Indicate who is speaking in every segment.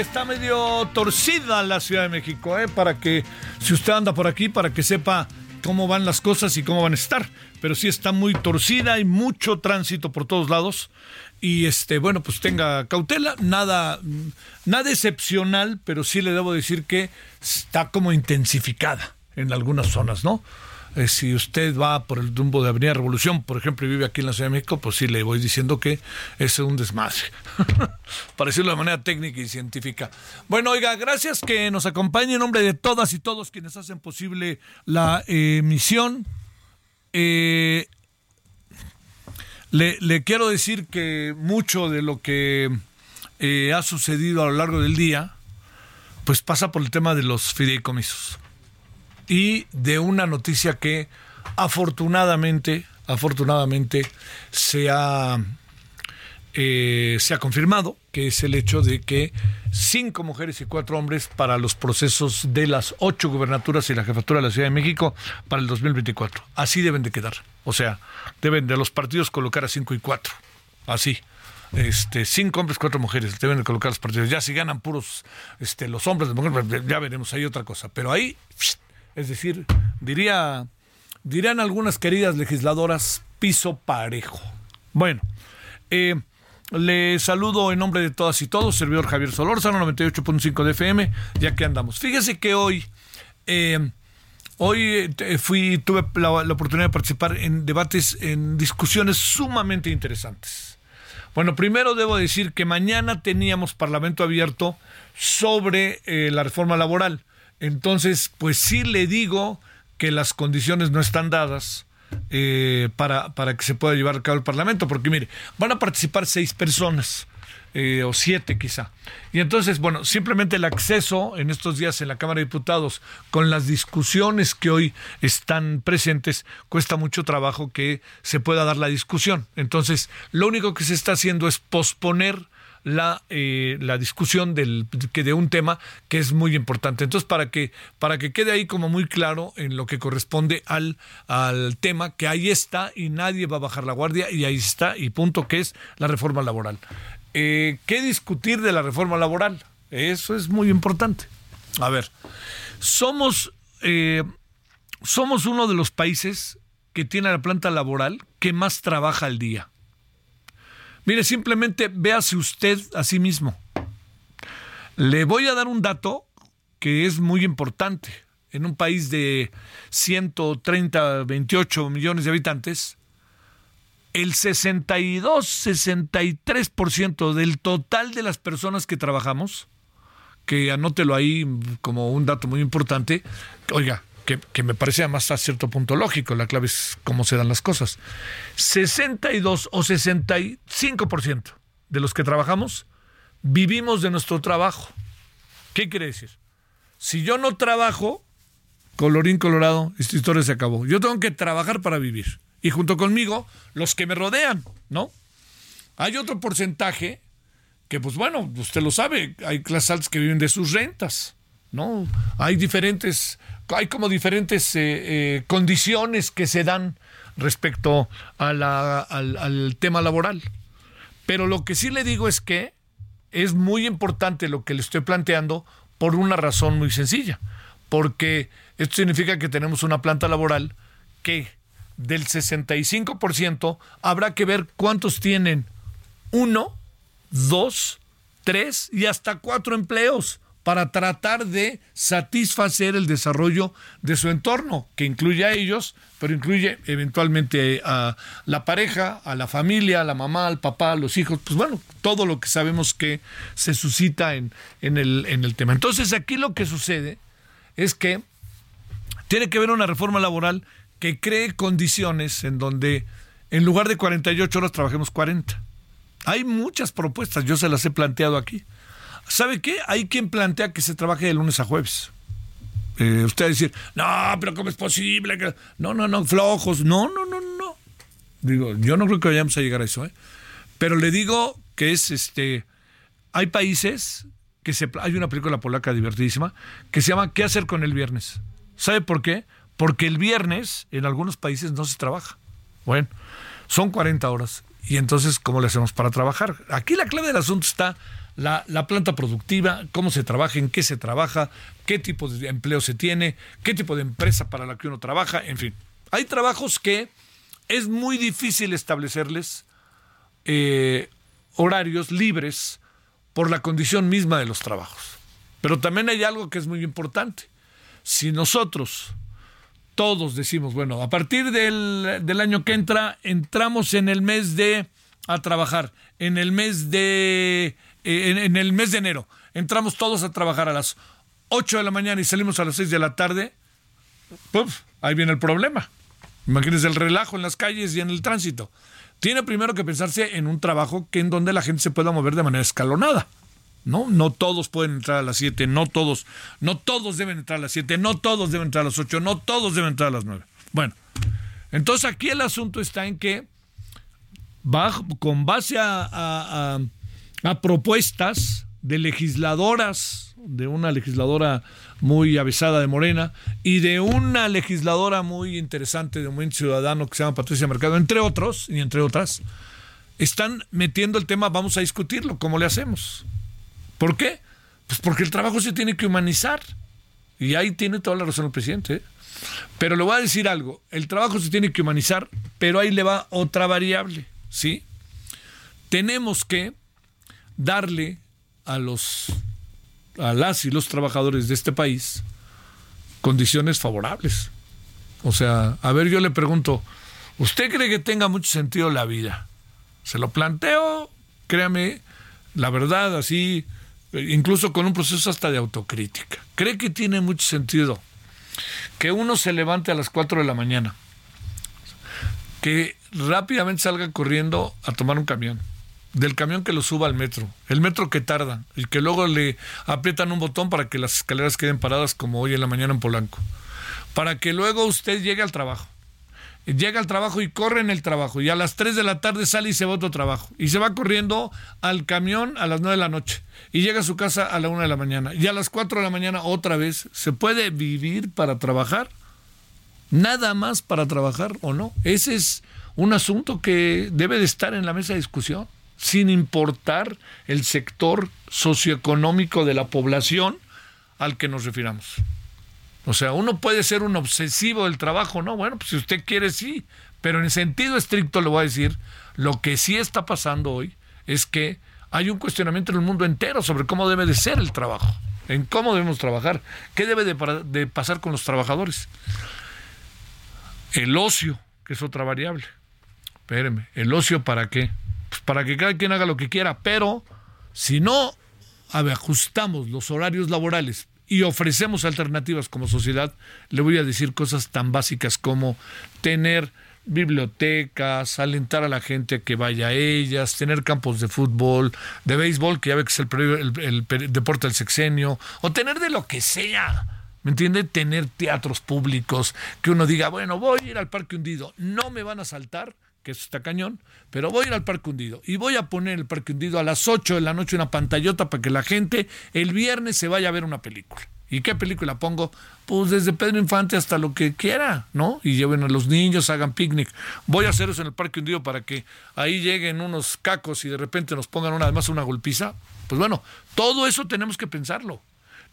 Speaker 1: Está medio torcida la Ciudad de México, eh, para que, si usted anda por aquí, para que sepa cómo van las cosas y cómo van a estar. Pero sí está muy torcida, hay mucho tránsito por todos lados. Y este, bueno, pues tenga cautela, nada, nada excepcional, pero sí le debo decir que está como intensificada en algunas zonas, ¿no? Eh, si usted va por el rumbo de Avenida Revolución, por ejemplo, y vive aquí en la Ciudad de México, pues sí le voy diciendo que es un desmadre. Para decirlo de manera técnica y científica. Bueno, oiga, gracias que nos acompañe en nombre de todas y todos quienes hacen posible la emisión. Eh, le, le quiero decir que mucho de lo que eh, ha sucedido a lo largo del día, pues pasa por el tema de los fideicomisos y de una noticia que afortunadamente, afortunadamente se ha, eh, se ha confirmado, que es el hecho de que cinco mujeres y cuatro hombres para los procesos de las ocho gubernaturas y la jefatura de la Ciudad de México para el 2024. Así deben de quedar. O sea, deben de los partidos colocar a cinco y cuatro. Así este, cinco hombres, cuatro mujeres, deben de colocar los partidos. Ya si ganan puros este, los hombres, las mujeres, ya veremos, hay otra cosa. Pero ahí, es decir, diría, dirían algunas queridas legisladoras, piso parejo. Bueno, eh, le saludo en nombre de todas y todos, servidor Javier Solórzano, 98.5 de FM, ya que andamos. Fíjese que hoy, eh, hoy eh, fui, tuve la, oportunidad de participar en debates, en discusiones sumamente interesantes. Bueno, primero debo decir que mañana teníamos Parlamento abierto sobre la reforma laboral. Entonces, pues sí le digo que las condiciones no están dadas eh, para, para que se pueda llevar a cabo el Parlamento, porque mire, van a participar seis personas. eh, o siete quizá. Y entonces, bueno, simplemente el acceso en estos días en la Cámara de Diputados con las discusiones que hoy están presentes, cuesta mucho trabajo que se pueda dar la discusión. Entonces, lo único que se está haciendo es posponer la, eh, la discusión del, que de un tema que es muy importante. Entonces, para que, para que quede ahí como muy claro en lo que corresponde al, al tema, que ahí está y nadie va a bajar la guardia y ahí está y punto que es la reforma laboral. Eh, ¿Qué discutir de la reforma laboral? Eso es muy importante. A ver, somos, eh, somos uno de los países que tiene la planta laboral que más trabaja al día. Mire, simplemente véase usted a sí mismo. Le voy a dar un dato que es muy importante. En un país de 130, 28 millones de habitantes, el 62, 63% del total de las personas que trabajamos, que anótelo ahí como un dato muy importante, oiga, que, me parece además a cierto punto lógico, la clave es cómo se dan las cosas. 62 o 65% de los que trabajamos vivimos de nuestro trabajo. ¿Qué quiere decir? Si yo no trabajo, colorín colorado, esta historia se acabó. Yo tengo que trabajar para vivir. y junto conmigo los que me rodean, ¿no? Hay otro porcentaje que, pues bueno, usted lo sabe, hay clases altas que viven de sus rentas, ¿no? Hay diferentes, hay como diferentes eh, eh, condiciones que se dan respecto al, al tema laboral. Pero lo que sí le digo es que es muy importante lo que le estoy planteando por una razón muy sencilla, porque esto significa que tenemos una planta laboral que del 65% habrá que ver cuántos tienen uno, dos, tres y hasta cuatro empleos para tratar de satisfacer el desarrollo de su entorno, que incluye a ellos, pero incluye eventualmente a la pareja, a la familia, a la mamá, al papá, a los hijos, pues bueno, todo lo que sabemos que se suscita en, en, el, en el tema. Entonces aquí lo que sucede es que tiene que haber una reforma laboral que cree condiciones en donde en lugar de 48 horas trabajemos 40. Hay muchas propuestas, yo se las he planteado aquí. ¿Sabe qué? Hay quien plantea que se trabaje de lunes a jueves. Eh, usted va a decir, no, pero ¿cómo es posible? Que... No, no, no, flojos. No, no, no, no. Digo, yo no creo que vayamos a llegar a eso, ¿eh? Pero le digo que es este. Hay países que se. Hay una película polaca divertidísima que se llama ¿Qué hacer con el viernes? ¿Sabe por qué? Porque el viernes en algunos países no se trabaja. Bueno, son 40 horas. Y entonces, ¿cómo le hacemos para trabajar? Aquí la clave del asunto está la, la, planta productiva, cómo se trabaja, en qué se trabaja, qué tipo de empleo se tiene, qué tipo de empresa para la que uno trabaja, en fin. Hay trabajos que es muy difícil establecerles eh, horarios libres por la condición misma de los trabajos. Pero también hay algo que es muy importante. Si nosotros todos decimos, bueno, a partir del, del año que entra, entramos en el mes de a trabajar, en el mes de en, el mes de enero. Entramos todos a trabajar a las 8 de la mañana y salimos a las 6 de la tarde. Ahí viene el problema. Imagínense el relajo en las calles y en el tránsito. Tiene primero que pensarse en un trabajo que en donde la gente se pueda mover de manera escalonada. ¿no? No todos pueden entrar a las 7, no todos, no todos deben entrar a las 7, no todos deben entrar a las 8, no todos deben entrar a las 9. Bueno, entonces aquí el asunto está en que va, con base a, a propuestas de legisladoras, de una legisladora muy avesada de Morena y de una legisladora muy interesante de Movimiento Ciudadano que se llama Patricia Mercado, entre otros y entre otras, están metiendo el tema, vamos a discutirlo, ¿cómo le hacemos? ¿Por qué? Pues porque el trabajo se tiene que humanizar. Y ahí tiene toda la razón el presidente. ¿eh? Pero le voy a decir algo, el trabajo se tiene que humanizar, pero ahí le va otra variable, ¿sí? Tenemos que darle a los a las y los trabajadores de este país condiciones favorables. O sea, a ver, yo le pregunto, ¿usted cree que tenga mucho sentido la vida? Se lo planteo, créame, la verdad, así, incluso con un proceso hasta de autocrítica. ¿Cree que tiene mucho sentido que uno se levante a las 4 de la mañana, que rápidamente salga corriendo a tomar un camión, del camión que lo suba al metro, el metro que tarda y que luego le aprietan un botón para que las escaleras queden paradas como hoy en la mañana en Polanco, para que luego usted llegue al trabajo. Llega al trabajo y corre en el trabajo y a las 3 de la tarde sale y se va otro trabajo y se va corriendo al camión a las 9 de la noche y llega a su casa a la 1 de la mañana y a las 4 de la mañana otra vez. ¿Se puede vivir para trabajar? Nada más para trabajar o no. Ese es un asunto que debe de estar en la mesa de discusión sin importar el sector socioeconómico de la población al que nos refiramos. O sea, uno puede ser un obsesivo del trabajo, ¿no? Bueno, pues si usted quiere, sí, pero en sentido estricto le voy a decir, lo que sí está pasando hoy es que hay un cuestionamiento en el mundo entero sobre cómo debe de ser el trabajo, en cómo debemos trabajar, qué debe de, de pasar con los trabajadores. El ocio, que es otra variable. Espéreme, ¿el ocio para qué? Para que cada quien haga lo que quiera, pero si no ajustamos los horarios laborales y ofrecemos alternativas como sociedad, le voy a decir cosas tan básicas como tener bibliotecas, alentar a la gente a que vaya a ellas, tener campos de fútbol, de béisbol, que ya ve que es el, el deporte del sexenio, o tener de lo que sea, ¿Me entiende? Tener teatros públicos, que uno diga, bueno, voy a ir al Parque Hundido, no me van a saltar, que eso está cañón, pero voy a ir al Parque Hundido y voy a poner el Parque Hundido a las 8 de la noche una pantallota para que la gente el viernes se vaya a ver una película. ¿Y qué película pongo? Pues desde Pedro Infante hasta lo que quiera, ¿no? Y lleven a los niños, hagan picnic. Voy a hacer eso en el Parque Hundido para que ahí lleguen unos cacos y de repente nos pongan una, además una golpiza. Pues bueno, todo eso tenemos que pensarlo.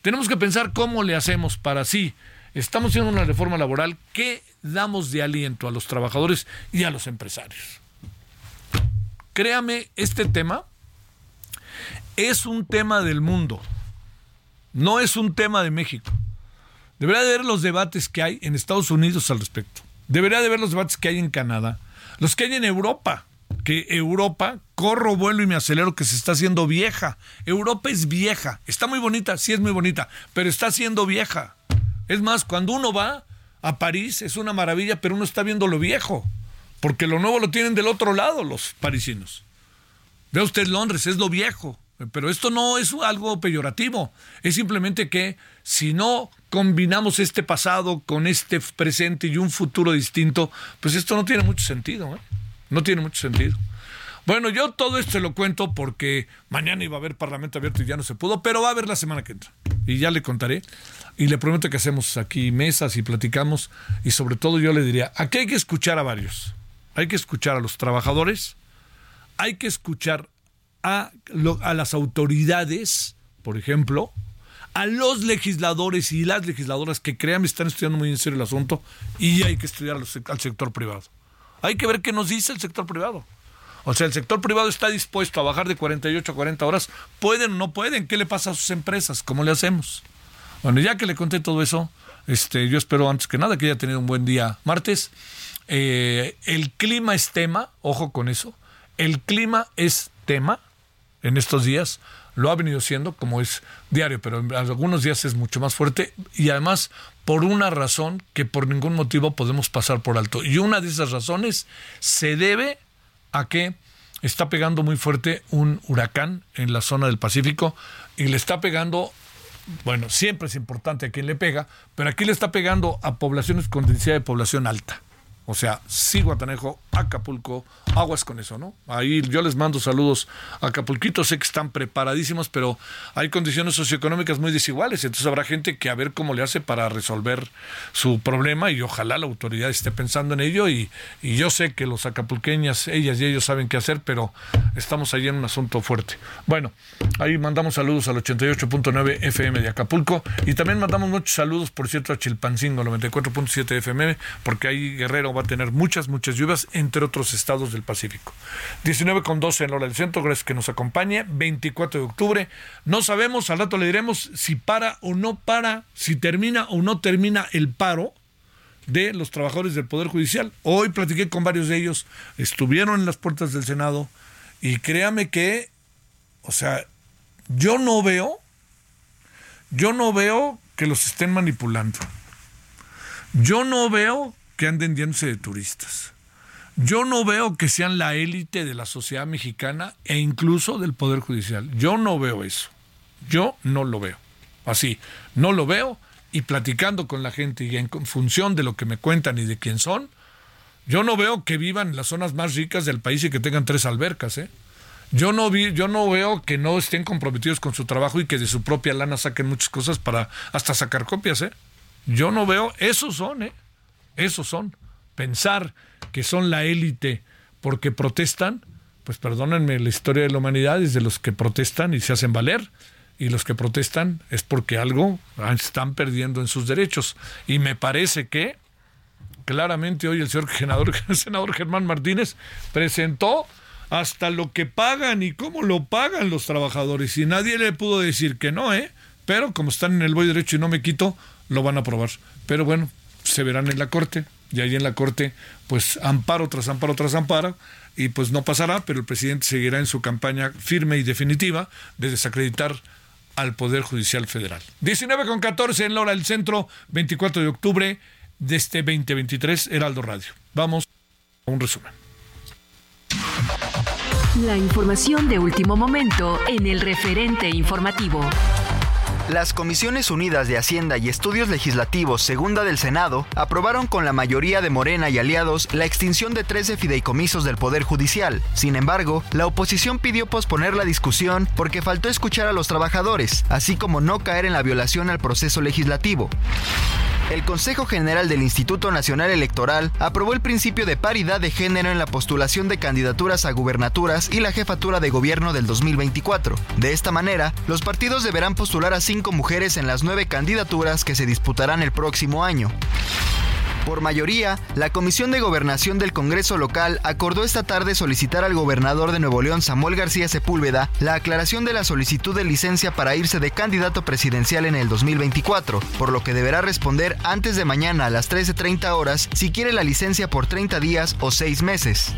Speaker 1: Tenemos que pensar cómo le hacemos para sí. Estamos haciendo una reforma laboral. ¿Qué damos de aliento a los trabajadores y a los empresarios? Créame, este tema es un tema del mundo. No es un tema de México. Debería de ver los debates que hay en Estados Unidos al respecto. Debería de ver los debates que hay en Canadá. Los que hay en Europa que Europa, corro, vuelo y me acelero, que se está haciendo vieja. Europa es vieja. Está muy bonita, sí es muy bonita, pero está siendo vieja. Es más, cuando uno va a París es una maravilla, pero uno está viendo lo viejo, porque lo nuevo lo tienen del otro lado los parisinos. Ve usted Londres, es lo viejo. Pero esto no es algo peyorativo, es simplemente que si no combinamos este pasado con este presente y un futuro distinto, pues esto no tiene mucho sentido. ¿eh? No tiene mucho sentido. Bueno, yo todo esto lo cuento porque mañana iba a haber Parlamento abierto y ya no se pudo, pero va a haber la semana que entra. Y ya le contaré. Y le prometo que hacemos aquí mesas y platicamos. Y sobre todo yo le diría, aquí hay que escuchar a varios. Hay que escuchar a los trabajadores, hay que escuchar a, a las autoridades, por ejemplo, a los legisladores y las legisladoras que crean que están estudiando muy en serio el asunto y hay que estudiar al sector privado. Hay que ver qué nos dice el sector privado. O sea, el sector privado está dispuesto a bajar de 48 a 40 horas. ¿Pueden o no pueden? ¿Qué le pasa a sus empresas? ¿Cómo le hacemos? Bueno, ya que le conté todo eso, este, yo espero antes que nada que haya tenido un buen día martes. Eh, el clima es tema, ojo con eso. El clima es tema en estos días. Lo ha venido siendo como es diario, pero en algunos días es mucho más fuerte y además por una razón que por ningún motivo podemos pasar por alto. Y una de esas razones se debe a que está pegando muy fuerte un huracán en la zona del Pacífico y le está pegando, bueno, siempre es importante a quién le pega, pero aquí le está pegando a poblaciones con densidad de población alta. O sea, sí, Guatanejo, Acapulco, aguas con eso, ¿no? Ahí yo les mando saludos a Acapulquito, sé que están preparadísimos, pero hay condiciones socioeconómicas muy desiguales, entonces habrá gente que a ver cómo le hace para resolver su problema y ojalá la autoridad esté pensando en ello y, y yo sé que los acapulqueñas, ellas y ellos saben qué hacer, pero estamos ahí en un asunto fuerte. Bueno, ahí mandamos saludos al 88.9 FM de Acapulco y también mandamos muchos saludos, por cierto, a Chilpancingo 94.7 FM, porque ahí Guerrero va a tener muchas, muchas lluvias, entre otros estados del Pacífico. 19 con 12 en hora del centro, gracias que nos acompañe. 24 de octubre. No sabemos, al rato le diremos si para o no para, si termina o no termina el paro de los trabajadores del Poder Judicial. Hoy platiqué con varios de ellos, estuvieron en las puertas del Senado y créame que, o sea, yo no veo, yo no veo que los estén manipulando. Yo no veo que anden yéndose de turistas. Yo no veo que sean la élite de la sociedad mexicana e incluso del Poder Judicial. Yo no veo eso. Yo no lo veo. Así, no lo veo y platicando con la gente y en función de lo que me cuentan y de quién son, yo no veo que vivan en las zonas más ricas del país y que tengan tres albercas, ¿eh? Yo no vi, yo no veo que no estén comprometidos con su trabajo y que de su propia lana saquen muchas cosas para hasta sacar copias, ¿eh? Yo no veo, esos son, ¿eh? Esos son. Pensar que son la élite porque protestan, pues perdónenme, la historia de la humanidad es de los que protestan y se hacen valer, y los que protestan es porque algo están perdiendo en sus derechos. Y me parece que claramente hoy el señor senador, senador Germán Martínez presentó hasta lo que pagan y cómo lo pagan los trabajadores. Y nadie le pudo decir que no, ¿eh? Pero como están en el voy derecho y no me quito, lo van a aprobar. Pero bueno, se verán en la corte y ahí en la corte pues amparo tras amparo tras amparo y pues no pasará, pero el presidente seguirá en su campaña firme y definitiva de desacreditar al Poder Judicial Federal. 19 con 14 en la hora del centro, 24 de octubre de este 2023, Heraldo Radio. Vamos a un resumen.
Speaker 2: La información de último momento en el referente informativo. Las Comisiones Unidas de Hacienda y Estudios Legislativos Segunda del Senado aprobaron con la mayoría de Morena y aliados la extinción de 13 fideicomisos del Poder Judicial. Sin embargo, la oposición pidió posponer la discusión porque faltó escuchar a los trabajadores, así como no caer en la violación al proceso legislativo. El Consejo General del Instituto Nacional Electoral aprobó el principio de paridad de género en la postulación de candidaturas a gubernaturas y la jefatura de gobierno del 2024. De esta manera, los partidos deberán postular a cinco mujeres en las nueve candidaturas que se disputarán el próximo año. Por mayoría, la Comisión de Gobernación del Congreso local acordó esta tarde solicitar al gobernador de Nuevo León, Samuel García Sepúlveda, la aclaración de la solicitud de licencia para irse de candidato presidencial en el 2024, por lo que deberá responder antes de mañana a las 13.30 horas si quiere la licencia por 30 días o 6 meses.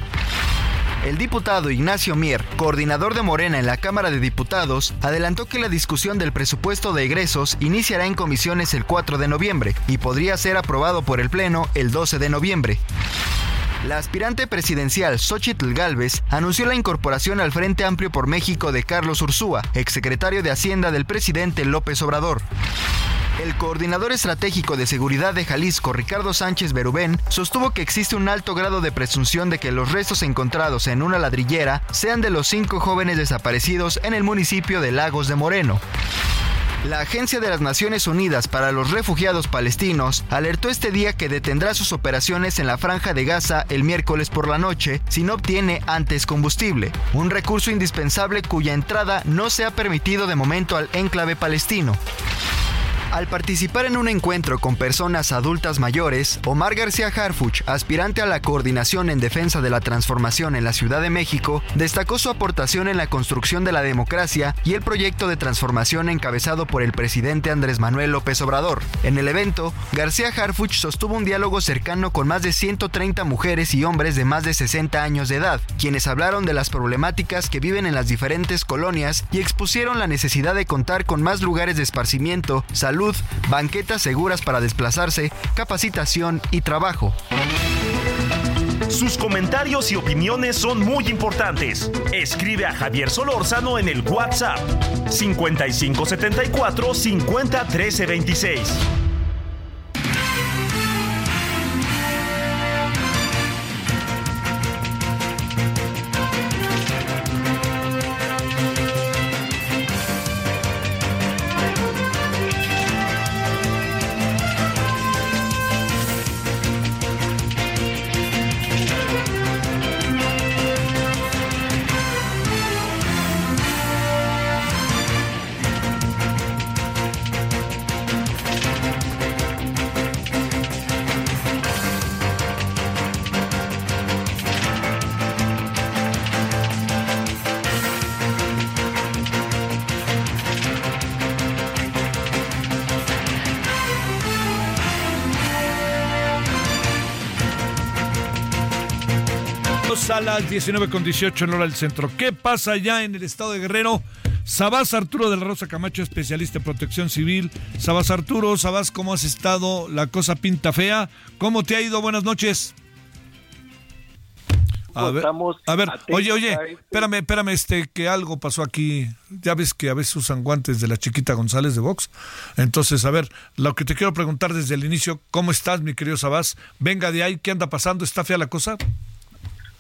Speaker 2: El diputado Ignacio Mier, coordinador de Morena en la Cámara de Diputados, adelantó que la discusión del presupuesto de egresos iniciará en comisiones el 4 de noviembre y podría ser aprobado por el Pleno el 12 de noviembre. La aspirante presidencial Xochitl Galvez anunció la incorporación al Frente Amplio por México de Carlos Ursúa, exsecretario de Hacienda del presidente López Obrador. El coordinador estratégico de seguridad de Jalisco, Ricardo Sánchez Berubén, sostuvo que existe un alto grado de presunción de que los restos encontrados en una ladrillera sean de los cinco jóvenes desaparecidos en el municipio de Lagos de Moreno. La Agencia de las Naciones Unidas para los Refugiados Palestinos alertó este día que detendrá sus operaciones en la franja de Gaza el miércoles por la noche si no obtiene antes combustible, un recurso indispensable cuya entrada no se ha permitido de momento al enclave palestino. Al participar en un encuentro con personas adultas mayores, Omar García Harfuch, aspirante a la coordinación en defensa de la transformación en la Ciudad de México, destacó su aportación en la construcción de la democracia y el proyecto de transformación encabezado por el presidente Andrés Manuel López Obrador. En el evento, García Harfuch sostuvo un diálogo cercano con más de 130 mujeres y hombres de más de 60 años de edad, quienes hablaron de las problemáticas que viven en las diferentes colonias y expusieron la necesidad de contar con más lugares de esparcimiento, salud, banquetas seguras para desplazarse, capacitación y trabajo.
Speaker 3: Sus comentarios y opiniones son muy importantes. Escribe a Javier Solórzano en el WhatsApp 5574 501326.
Speaker 1: a las 19 con 18 en hora del centro. ¿Qué pasa ya en el estado de Guerrero? Sabás Arturo de la Rosa Camacho, especialista en protección civil. Sabás Arturo, Sabás, ¿cómo has estado? La cosa pinta fea. ¿Cómo te ha ido? Buenas noches. A ver, a ver oye, oye, espérame, espérame, este, que algo pasó aquí. Ya ves que a veces usan guantes de la chiquita González de Vox. Entonces, a ver, lo que te quiero preguntar desde el inicio, ¿cómo estás, mi querido Sabás? Venga de ahí, ¿qué anda pasando? ¿Está fea la cosa?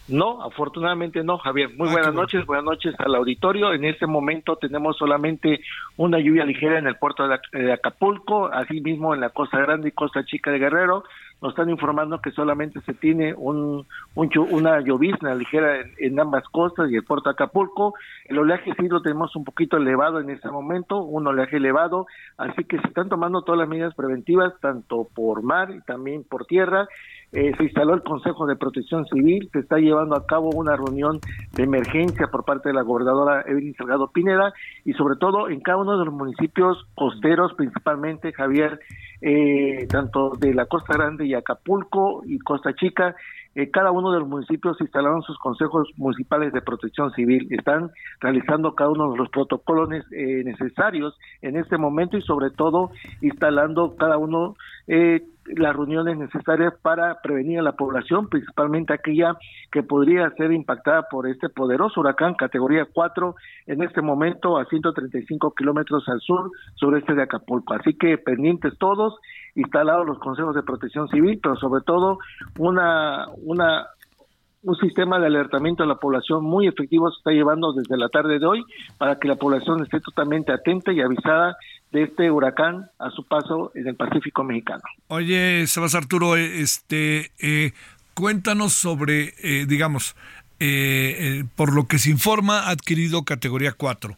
Speaker 4: No, afortunadamente no, Javier. Muy ah, buenas noches, buenas noches al auditorio. En este momento tenemos solamente una lluvia ligera en el puerto de Acapulco, asimismo en la Costa Grande y Costa Chica de Guerrero. Nos están informando que solamente se tiene un, una llovizna ligera en, ambas costas y el puerto Acapulco. El oleaje sí lo tenemos un poquito elevado en este momento, un oleaje elevado, así que se están tomando todas las medidas preventivas, tanto por mar y también por tierra eh, se instaló el Consejo de Protección Civil, se está llevando a cabo una reunión de emergencia por parte de la gobernadora Evelyn Salgado Pineda y sobre todo en cada uno de los municipios costeros, principalmente Javier, eh, tanto de la Costa Grande y Acapulco y Costa Chica, eh, cada uno de los municipios instalaron sus consejos municipales de protección civil. Están realizando cada uno de los protocolos necesarios en este momento y sobre todo instalando cada uno eh, las reuniones necesarias para prevenir a la población, principalmente aquella que podría ser impactada por este poderoso huracán categoría 4 en este momento a 135 kilómetros al sur sureste de Acapulco. Así que pendientes todos, instalados los consejos de protección civil, pero sobre todo una, una un sistema de alertamiento a la población muy efectivo se está llevando desde la tarde de hoy para que la población esté totalmente atenta y avisada de este huracán a su paso en el Pacífico mexicano.
Speaker 1: Oye, Sebas Arturo, eh, este, eh, cuéntanos sobre, eh, digamos, por lo que se informa, ha adquirido categoría 4.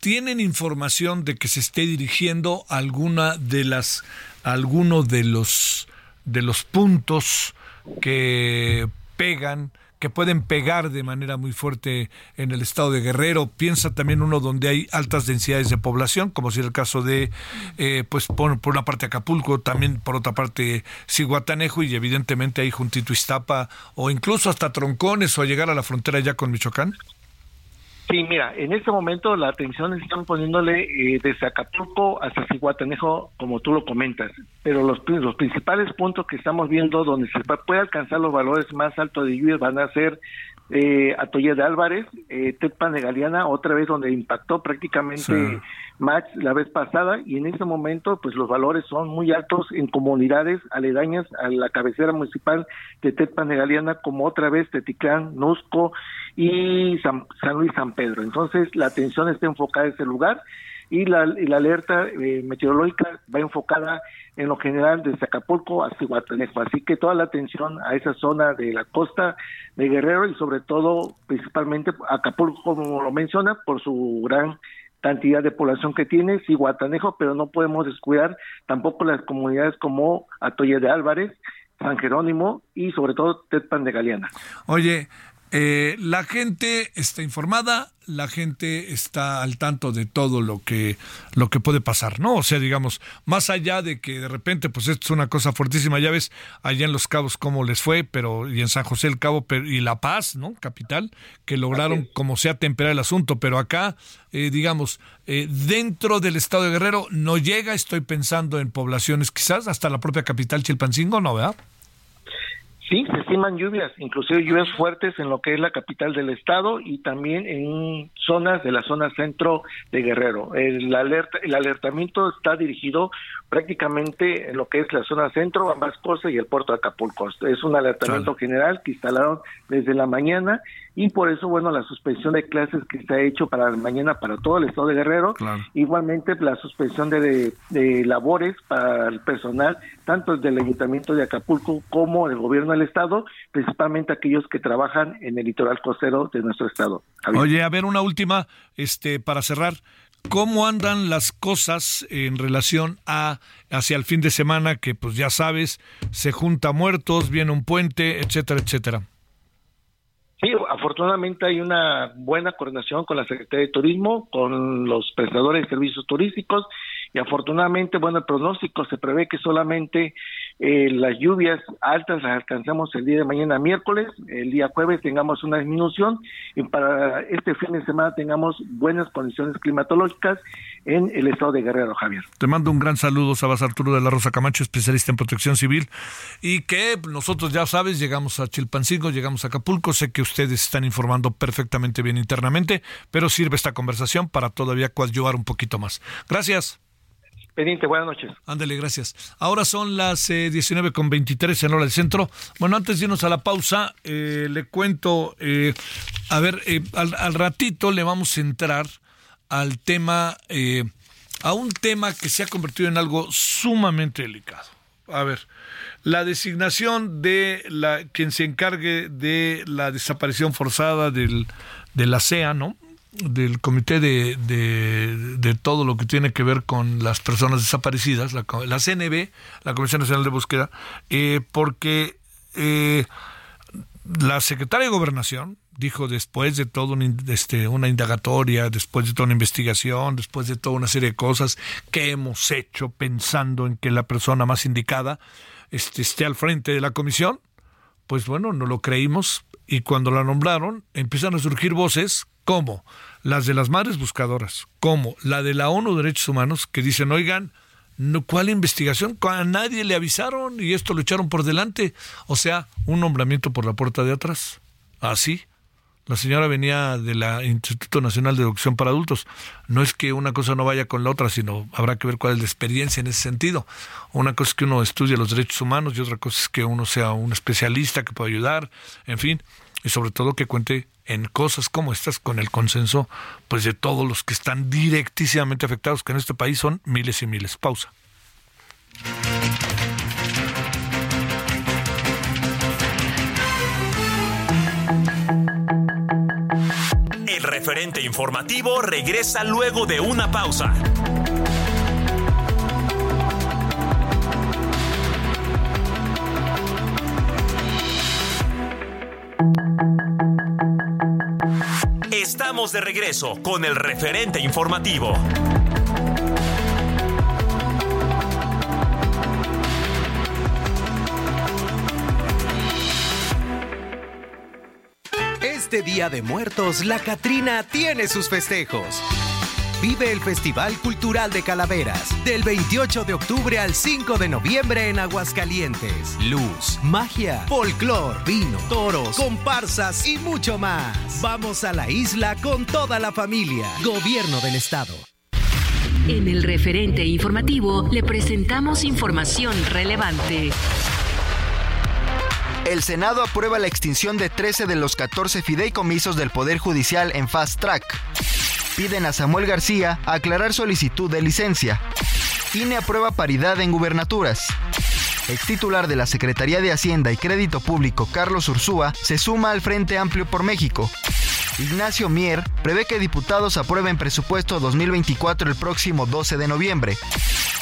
Speaker 1: ¿Tienen información de que se esté dirigiendo alguna de las, alguno de los, de los puntos que pegan que pueden pegar de manera muy fuerte en el estado de Guerrero. Piensa también uno donde hay altas densidades de población, como si el caso de, eh, pues por, una parte Acapulco, también por otra parte Ciguatanejo y evidentemente ahí juntito Iztapa o incluso hasta Troncones o llegar a la frontera ya con Michoacán.
Speaker 4: Sí, mira, en este momento la atención están poniéndole eh, desde Acapulco hasta Ciguatanejo, como tú lo comentas, pero los, los principales puntos que estamos viendo donde se puede alcanzar los valores más altos de lluvias van a ser eh, Atoye de Álvarez, eh, Tetpan de Galeana, otra vez donde impactó prácticamente Max la vez pasada y en este momento pues los valores son muy altos en comunidades aledañas a la cabecera municipal de Tetpan de como otra vez Teticlán, Nusco y San, Luis San Pedro. Entonces la atención está enfocada en ese lugar y la, la alerta eh, meteorológica va enfocada en lo general desde Acapulco hasta Guatanejo. Así que toda la atención a esa zona de la costa de Guerrero y sobre todo, principalmente Acapulco, como lo menciona, por su gran cantidad de población que tiene, sí Guatanejo, pero no podemos descuidar tampoco las comunidades como Atoye de Álvarez, San Jerónimo y sobre todo Tetpan de Galeana.
Speaker 1: Oye, eh, la gente está informada, la gente está al tanto de todo lo que lo que puede pasar, ¿no? O sea, digamos, más allá de que de repente, pues esto es una cosa fuertísima, ya ves allá en Los Cabos cómo les fue, pero y en San José el Cabo y La Paz, ¿no? Capital, que lograron como sea temperar el asunto, pero acá, eh, digamos, eh, dentro del estado de Guerrero no llega, estoy pensando en poblaciones quizás hasta la propia capital Chilpancingo, ¿no? ¿Verdad?
Speaker 4: Sí, se estiman lluvias, inclusive lluvias fuertes en lo que es la capital del estado y también en zonas de la zona centro de Guerrero. El, alerta, el alertamiento está dirigido prácticamente en lo que es la zona centro, ambas cosas y el puerto de Acapulco. Es un alertamiento general que instalaron desde la mañana y por eso, bueno, la suspensión de clases que se ha hecho para mañana para todo el estado de Guerrero, igualmente la suspensión de, de, labores para el personal, tanto del Ayuntamiento de Acapulco como del Gobierno del Estado, principalmente aquellos que trabajan en el litoral costero de nuestro estado.
Speaker 1: Oye, a ver, una última, este, para cerrar. ¿Cómo andan las cosas en relación a hacia el fin de semana que pues ya sabes, se junta muertos, viene un puente, etcétera, etcétera?
Speaker 4: Sí, afortunadamente hay una buena coordinación con la Secretaría de Turismo, con los prestadores de servicios turísticos y afortunadamente, bueno, el pronóstico se prevé que solamente eh, las lluvias altas las alcanzamos el día de mañana miércoles, el día jueves tengamos una disminución y para este fin de semana tengamos buenas condiciones climatológicas en el estado de Guerrero, Javier.
Speaker 1: Te mando un gran saludo, Sabas Arturo de la Rosa Camacho, especialista en protección civil, y que nosotros ya sabes, llegamos a Chilpancingo, llegamos a Acapulco, sé que ustedes están informando perfectamente bien internamente, pero sirve esta conversación para todavía coadyuvar un poquito más. Gracias.
Speaker 4: Pendiente, buenas noches.
Speaker 1: Ándale, gracias. Ahora son las eh, 19 con 23 en hora del centro. Bueno, antes de irnos a la pausa, eh, le cuento, eh, a ver, eh, al, al, ratito le vamos a entrar al tema, eh, a un tema que se ha convertido en algo sumamente delicado. A ver, la designación de la quien se encargue de la desaparición forzada del, de la CEA, ¿no? Del comité de, de, de, todo lo que tiene que ver con las personas desaparecidas, la, CNB, la Comisión Nacional de Búsqueda, eh, porque eh, la secretaria de Gobernación dijo después de todo un, este, una indagatoria, después de toda una investigación, después de toda una serie de cosas que hemos hecho pensando en que la persona más indicada este, esté al frente de la comisión, pues bueno, no lo creímos y cuando la nombraron empiezan a surgir voces como las de las madres buscadoras, como la de la ONU Derechos Humanos, que dicen, oigan, ¿Cuál investigación? A nadie le avisaron y esto lo echaron por delante. O sea, un nombramiento por la puerta de atrás. Así. La señora venía del Instituto Nacional de Educación para Adultos. No es que una cosa no vaya con la otra, sino habrá que ver cuál es la experiencia en ese sentido. Una cosa es que uno estudie los derechos humanos y otra cosa es que uno sea un especialista que pueda ayudar, en fin, y sobre todo que cuente en cosas como estas con el consenso pues de todos los que están directísimamente afectados, que en este país son miles y miles. Pausa.
Speaker 3: El referente informativo regresa luego de una pausa. Regreso con el referente informativo.
Speaker 5: Este Día de Muertos, la Catrina tiene sus festejos. Vive el Festival Cultural de Calaveras del 28 de octubre al 5 de noviembre en Aguascalientes. Luz, magia, folclor, vino, toros, comparsas y mucho más. Vamos a la isla con toda la familia. Gobierno del Estado.
Speaker 6: En el referente informativo le presentamos información relevante.
Speaker 2: El Senado aprueba la extinción de 13 de los 14 fideicomisos del Poder Judicial en Fast Track. Piden a Samuel García aclarar solicitud de licencia. INE aprueba paridad en gubernaturas. Ex titular de la Secretaría de Hacienda y Crédito Público, Carlos Ursúa, se suma al Frente Amplio por México. Ignacio Mier prevé que diputados aprueben presupuesto 2024 el próximo 12 de noviembre.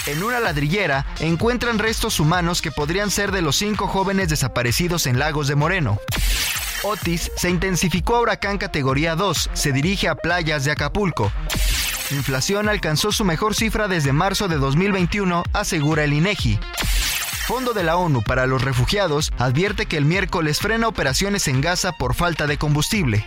Speaker 2: En una ladrillera encuentran restos humanos que podrían ser de los cinco jóvenes desaparecidos en Lagos de Moreno. Otis se intensificó a huracán categoría 2, se dirige a playas de Acapulco. Inflación alcanzó su mejor cifra desde marzo de 2021, asegura el INEGI. Fondo de la ONU para los Refugiados advierte que el miércoles frena operaciones en Gaza por falta de combustible.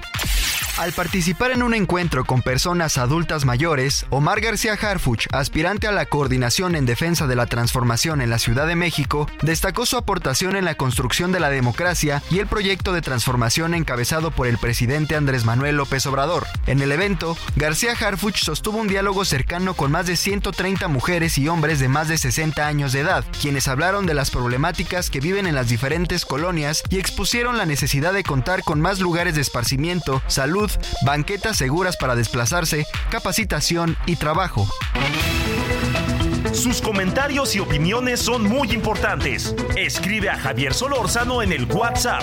Speaker 2: Al participar en un encuentro con personas adultas mayores, Omar García Harfuch, aspirante a la coordinación en defensa de la transformación en la Ciudad de México, destacó su aportación en la construcción de la democracia y el proyecto de transformación encabezado por el presidente Andrés Manuel López Obrador. En el evento, García Harfuch sostuvo un diálogo cercano con más de 130 mujeres y hombres de más de 60 años de edad, quienes hablaron de las problemáticas que viven en las diferentes colonias y expusieron la necesidad de contar con más lugares de esparcimiento, salud, banquetas seguras para desplazarse, capacitación y trabajo.
Speaker 3: Sus comentarios y opiniones son muy importantes. Escribe a Javier Solórzano en el WhatsApp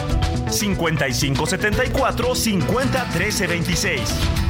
Speaker 3: 5574
Speaker 7: 50 13 26.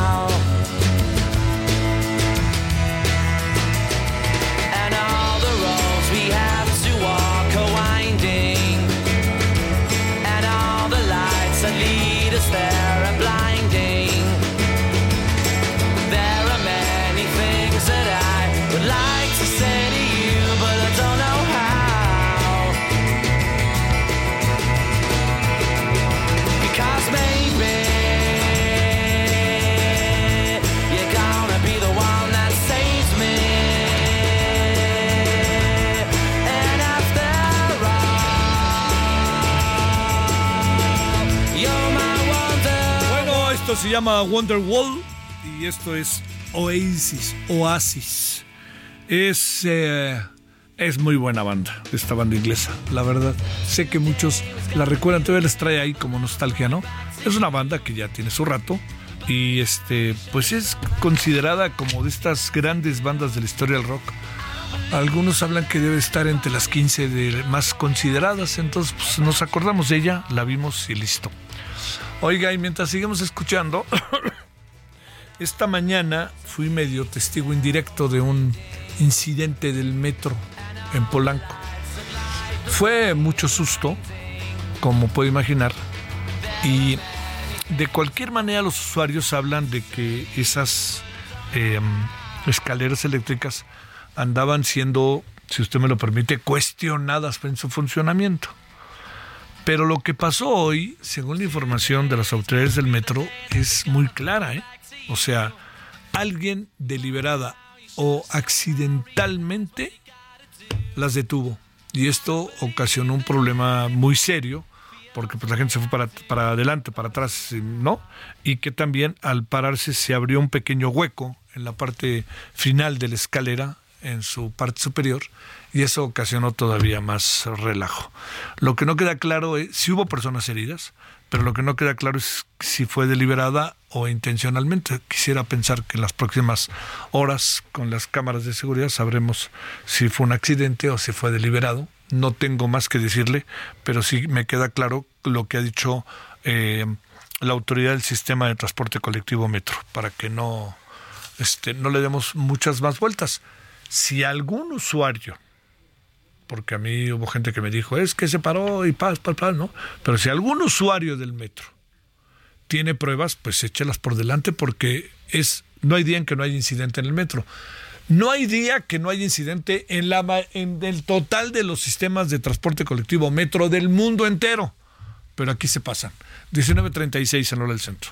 Speaker 1: Se llama Wonderwall y esto es Oasis, Oasis. Es eh, Es muy buena banda, esta banda inglesa, la verdad. Sé que muchos la recuerdan, todavía les trae ahí como nostalgia, ¿no? Es una banda que ya tiene su rato y este, pues es considerada como de estas grandes bandas de la historia del rock. Algunos hablan que debe estar entre las 15 de más consideradas, entonces pues, nos acordamos de ella, la vimos y listo. Oiga, y mientras seguimos escuchando, esta mañana fui medio testigo indirecto de un incidente del metro en Polanco. Fue mucho susto, como puedo imaginar, y de cualquier manera los usuarios hablan de que esas eh, escaleras eléctricas andaban siendo, si usted me lo permite, cuestionadas en su funcionamiento. Pero lo que pasó hoy, según la información de las autoridades del metro, es muy clara. ¿eh? O sea, alguien deliberada o accidentalmente las detuvo. Y esto ocasionó un problema muy serio, porque pues, la gente se fue para, para adelante, para atrás, ¿no? Y que también al pararse se abrió un pequeño hueco en la parte final de la escalera, en su parte superior, y eso ocasionó todavía más relajo. Lo que no queda claro es si hubo personas heridas, pero lo que no queda claro es si fue deliberada o intencionalmente. Quisiera pensar que en las próximas horas con las cámaras de seguridad sabremos si fue un accidente o si fue deliberado. No tengo más que decirle, pero sí me queda claro lo que ha dicho eh, la autoridad del sistema de transporte colectivo Metro, para que no, este, no le demos muchas más vueltas. Si algún usuario porque a mí hubo gente que me dijo, es que se paró y paz, paz, paz, ¿no? Pero si algún usuario del metro tiene pruebas, pues échelas por delante porque es no hay día en que no haya incidente en el metro. No hay día que no haya incidente en, la, en el total de los sistemas de transporte colectivo metro del mundo entero. Pero aquí se pasan. 19.36 en hora del centro.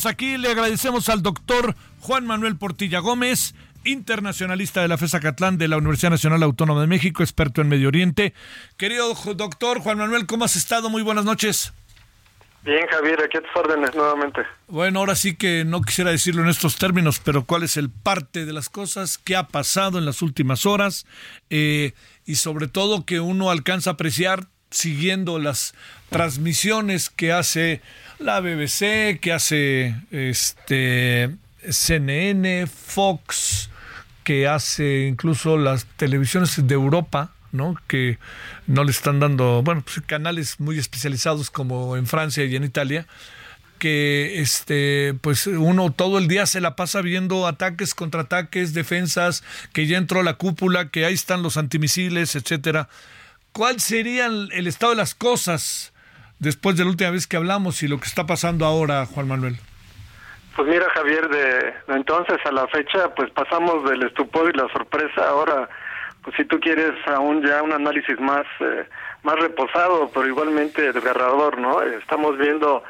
Speaker 1: Seguimos aquí, le agradecemos al doctor Juan Manuel Portilla Gómez, internacionalista de la FESA Catlán de la Universidad Nacional Autónoma de México, experto en Medio Oriente. Querido doctor Juan Manuel, ¿cómo has estado? Muy buenas noches.
Speaker 8: Bien, Javier, aquí a tus órdenes nuevamente.
Speaker 1: Bueno, ahora sí que no quisiera decirlo en estos términos, pero ¿cuál es el parte de las cosas? ¿Qué ha pasado en las últimas horas? Eh, y sobre todo que uno alcanza a apreciar siguiendo las transmisiones que hace la BBC, que hace este CNN, Fox, que hace incluso las televisiones de Europa, ¿no? Que no le están dando, bueno, pues canales muy especializados como en Francia y en Italia, que este pues uno todo el día se la pasa viendo ataques, contraataques, defensas, que ya entró la cúpula, que ahí están los antimisiles, etcétera. ¿Cuál sería el estado de las cosas después de la última vez que hablamos y lo que está pasando ahora, Juan Manuel?
Speaker 8: Pues mira, Javier, de, entonces a la fecha, pues pasamos del estupor y la sorpresa. Ahora, pues si tú quieres aún ya un análisis más, eh, más reposado, pero igualmente desgarrador, ¿no? Estamos viendo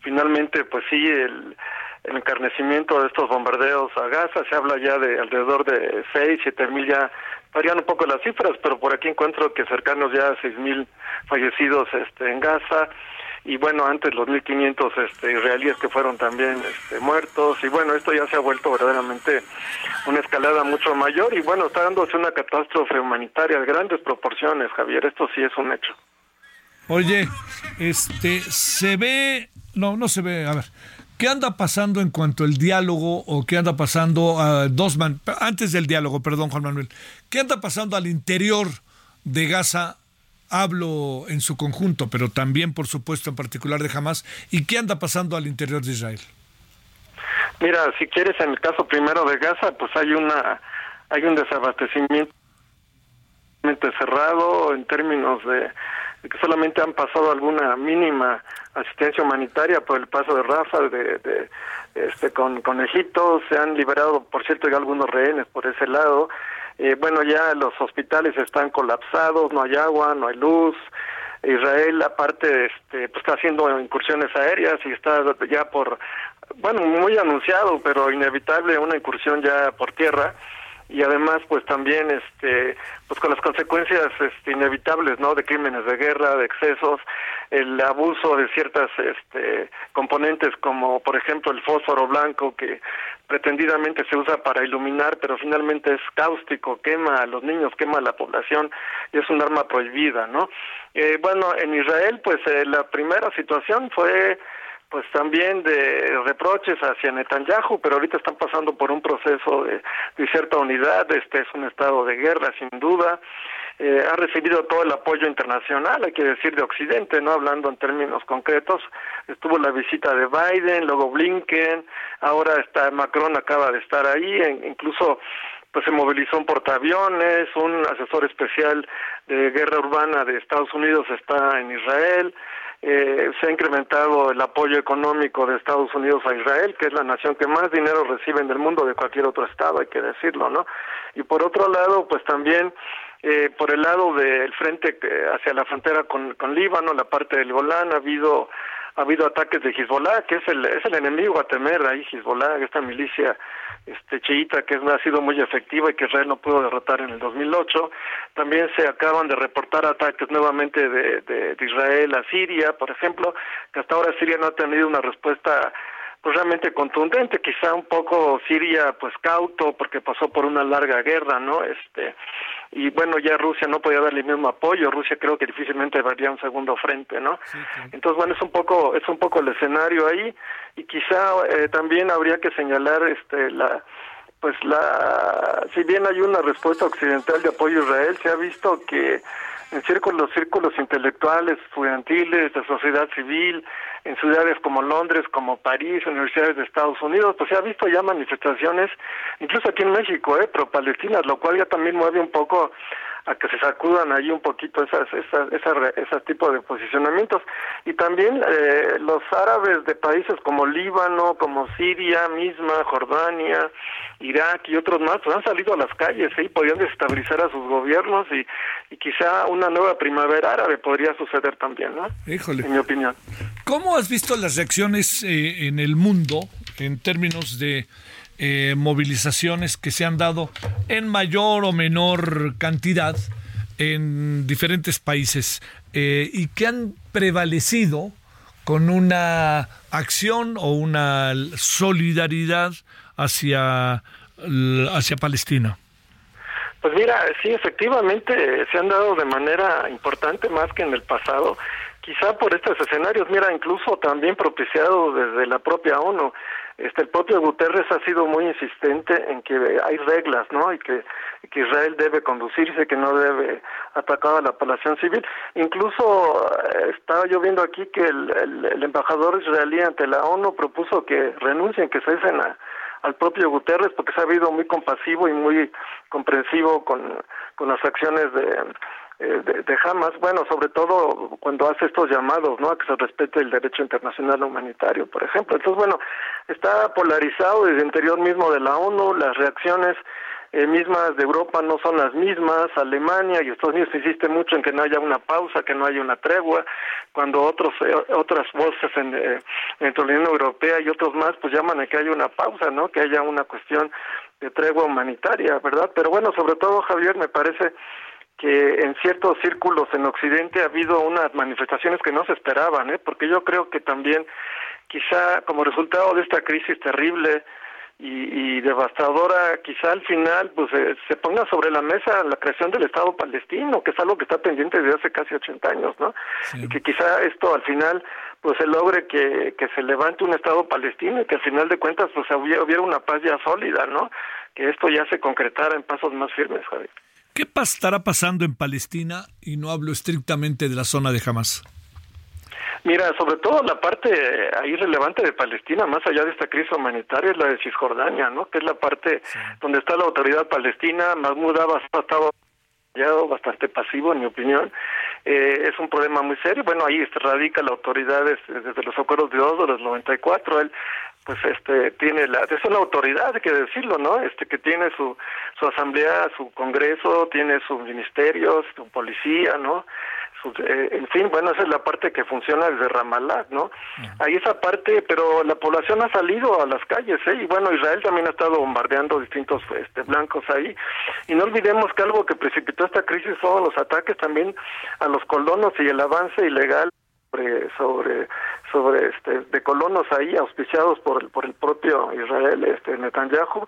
Speaker 8: finalmente, pues sí, el, el encarnecimiento de estos bombardeos a Gaza. Se habla ya de alrededor de 6, 7 mil ya varían un poco las cifras, pero por aquí encuentro que cercanos ya a 6 mil fallecidos este, en Gaza y bueno, antes los 1.500 este, israelíes que fueron también este, muertos, y bueno, esto ya se ha vuelto verdaderamente una escalada mucho mayor, y bueno, está dándose una catástrofe humanitaria de grandes proporciones, Javier, esto sí es un hecho.
Speaker 1: Oye, este, se ve, no, no se ve, a ver, ¿qué anda pasando en cuanto al diálogo o qué anda pasando a dos antes del diálogo, perdón Juan Manuel, qué anda pasando al interior de Gaza hablo en su conjunto, pero también, por supuesto, en particular de Hamas, y qué anda pasando al interior de Israel.
Speaker 8: Mira, si quieres, en el caso primero de Gaza, pues hay una hay un desabastecimiento cerrado en términos de que solamente han pasado alguna mínima asistencia humanitaria por el paso de Rafa de, de este con, con Egipto se han liberado por cierto ya algunos rehenes por ese lado eh, bueno, ya los hospitales están colapsados, no hay agua, no hay luz. Israel, aparte, este, pues está haciendo incursiones aéreas y está ya por, bueno, muy anunciado, pero inevitable una incursión ya por tierra y además pues también este pues con las consecuencias este, inevitables no de crímenes de guerra de excesos el abuso de ciertas este componentes como por ejemplo el fósforo blanco que pretendidamente se usa para iluminar pero finalmente es cáustico quema a los niños quema a la población y es un arma prohibida no eh, bueno en Israel pues eh, la primera situación fue pues también de reproches hacia Netanyahu, pero ahorita están pasando por un proceso de, cierta unidad, este es un estado de guerra sin duda, eh, ha recibido todo el apoyo internacional, hay que decir de Occidente, no hablando en términos concretos, estuvo la visita de Biden, luego Blinken, ahora está Macron acaba de estar ahí, incluso pues se movilizó un portaaviones, un asesor especial de guerra urbana de Estados Unidos está en Israel, eh, se ha incrementado el apoyo económico de Estados Unidos a Israel, que es la nación que más dinero recibe en el mundo de cualquier otro estado, hay que decirlo, ¿no? Y por otro lado, pues también eh, por el lado del frente hacia la frontera con, con Líbano, la parte del Golán, ha habido ha habido ataques de Hezbollah, que es el, es el enemigo a temer ahí, Hezbollah, esta milicia este chiita que ha sido muy efectiva y que Israel no pudo derrotar en el 2008. También se acaban de reportar ataques nuevamente de, de, Israel a Siria, por ejemplo, que hasta ahora Siria no ha tenido una respuesta pues realmente contundente, quizá un poco Siria pues cauto porque pasó por una larga guerra, ¿no? Este y bueno, ya Rusia no podía darle el mismo apoyo, Rusia creo que difícilmente daría un segundo frente, ¿no? Entonces, bueno, es un poco es un poco el escenario ahí y quizá eh, también habría que señalar este la pues la si bien hay una respuesta occidental de apoyo a Israel, se ha visto que en círculos, círculos intelectuales, estudiantiles, de sociedad civil, en ciudades como Londres, como París, universidades de Estados Unidos, pues se ha visto ya manifestaciones, incluso aquí en México, eh, pro palestinas, lo cual ya también mueve un poco a que se sacudan ahí un poquito esas, esas, esas, ese tipo de posicionamientos. Y también eh, los árabes de países como Líbano, como Siria misma, Jordania, Irak y otros más, pues han salido a las calles y podrían desestabilizar a sus gobiernos y, y quizá una nueva primavera árabe podría suceder también, ¿no?
Speaker 1: Híjole.
Speaker 8: En mi opinión.
Speaker 1: ¿Cómo has visto las reacciones eh, en el mundo en términos de eh, movilizaciones que se han dado en mayor o menor cantidad en diferentes países eh, y que han prevalecido con una acción o una solidaridad hacia, hacia Palestina.
Speaker 8: Pues mira, sí, efectivamente se han dado de manera importante más que en el pasado, quizá por estos escenarios, mira, incluso también propiciado desde la propia ONU. Este, el propio Guterres ha sido muy insistente en que hay reglas, ¿no? Y que, que Israel debe conducirse, que no debe atacar a la población civil. Incluso eh, estaba yo viendo aquí que el, el, embajador israelí ante la ONU propuso que renuncien, que cesen a, al propio Guterres, porque se ha habido muy compasivo y muy comprensivo con, con las acciones de eh, de, de, Hamas, bueno, sobre todo cuando hace estos llamados, ¿no? A que se respete el derecho internacional humanitario, por ejemplo. Entonces, bueno, está polarizado desde el interior mismo de la ONU, las reacciones eh, mismas de Europa no son las mismas, Alemania y Estados Unidos insisten mucho en que no haya una pausa, que no haya una tregua, cuando otros eh, otras voces en, eh, dentro de la Unión Europea y otros más pues llaman a que haya una pausa, ¿no? Que haya una cuestión de tregua humanitaria, ¿verdad? Pero bueno, sobre todo Javier, me parece que en ciertos círculos en Occidente ha habido unas manifestaciones que no se esperaban, ¿eh? porque yo creo que también quizá como resultado de esta crisis terrible y, y devastadora, quizá al final pues eh, se ponga sobre la mesa la creación del Estado palestino, que es algo que está pendiente desde hace casi 80 años, ¿no? Y que quizá esto al final pues se logre que, que se levante un Estado palestino y que al final de cuentas pues hubiera, hubiera una paz ya sólida, ¿no? Que esto ya se concretara en pasos más firmes, Javier.
Speaker 1: ¿Qué estará pasando en Palestina? Y no hablo estrictamente de la zona de Hamas.
Speaker 8: Mira, sobre todo la parte ahí relevante de Palestina, más allá de esta crisis humanitaria, es la de Cisjordania, ¿no? Que es la parte donde está la autoridad palestina. Mahmoud Abbas ha estado bastante pasivo, en mi opinión. Eh, es un problema muy serio. Bueno, ahí radica la autoridad desde, desde los acuerdos de Oslo, los 94. Él pues este tiene la es una autoridad hay que decirlo no este que tiene su su asamblea su congreso tiene sus ministerios su policía no su, eh, en fin bueno esa es la parte que funciona desde Ramallah no hay esa parte pero la población ha salido a las calles ¿eh? y bueno Israel también ha estado bombardeando distintos este blancos ahí. Y no olvidemos que algo que precipitó esta crisis fueron los ataques también a los colonos y el avance ilegal sobre sobre sobre este de colonos ahí auspiciados por el, por el propio Israel este Netanyahu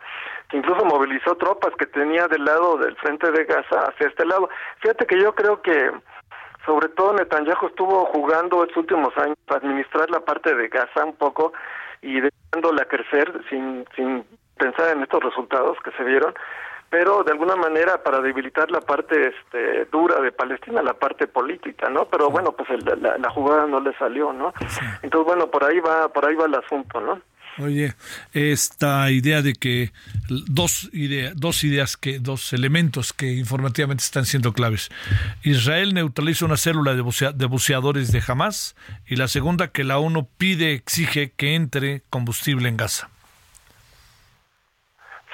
Speaker 8: que incluso movilizó tropas que tenía del lado del frente de Gaza hacia este lado. Fíjate que yo creo que sobre todo Netanyahu estuvo jugando estos últimos años para administrar la parte de Gaza un poco y dejándola crecer sin sin pensar en estos resultados que se vieron pero de alguna manera para debilitar la parte este, dura de Palestina, la parte política, ¿no? Pero bueno, pues el, la, la, jugada no le salió, ¿no? Entonces bueno, por ahí va, por ahí va el asunto, ¿no?
Speaker 1: Oye, esta idea de que dos ideas, dos ideas que dos elementos que informativamente están siendo claves. Israel neutraliza una célula de, bucea, de buceadores de Hamas y la segunda que la ONU pide, exige que entre combustible en Gaza.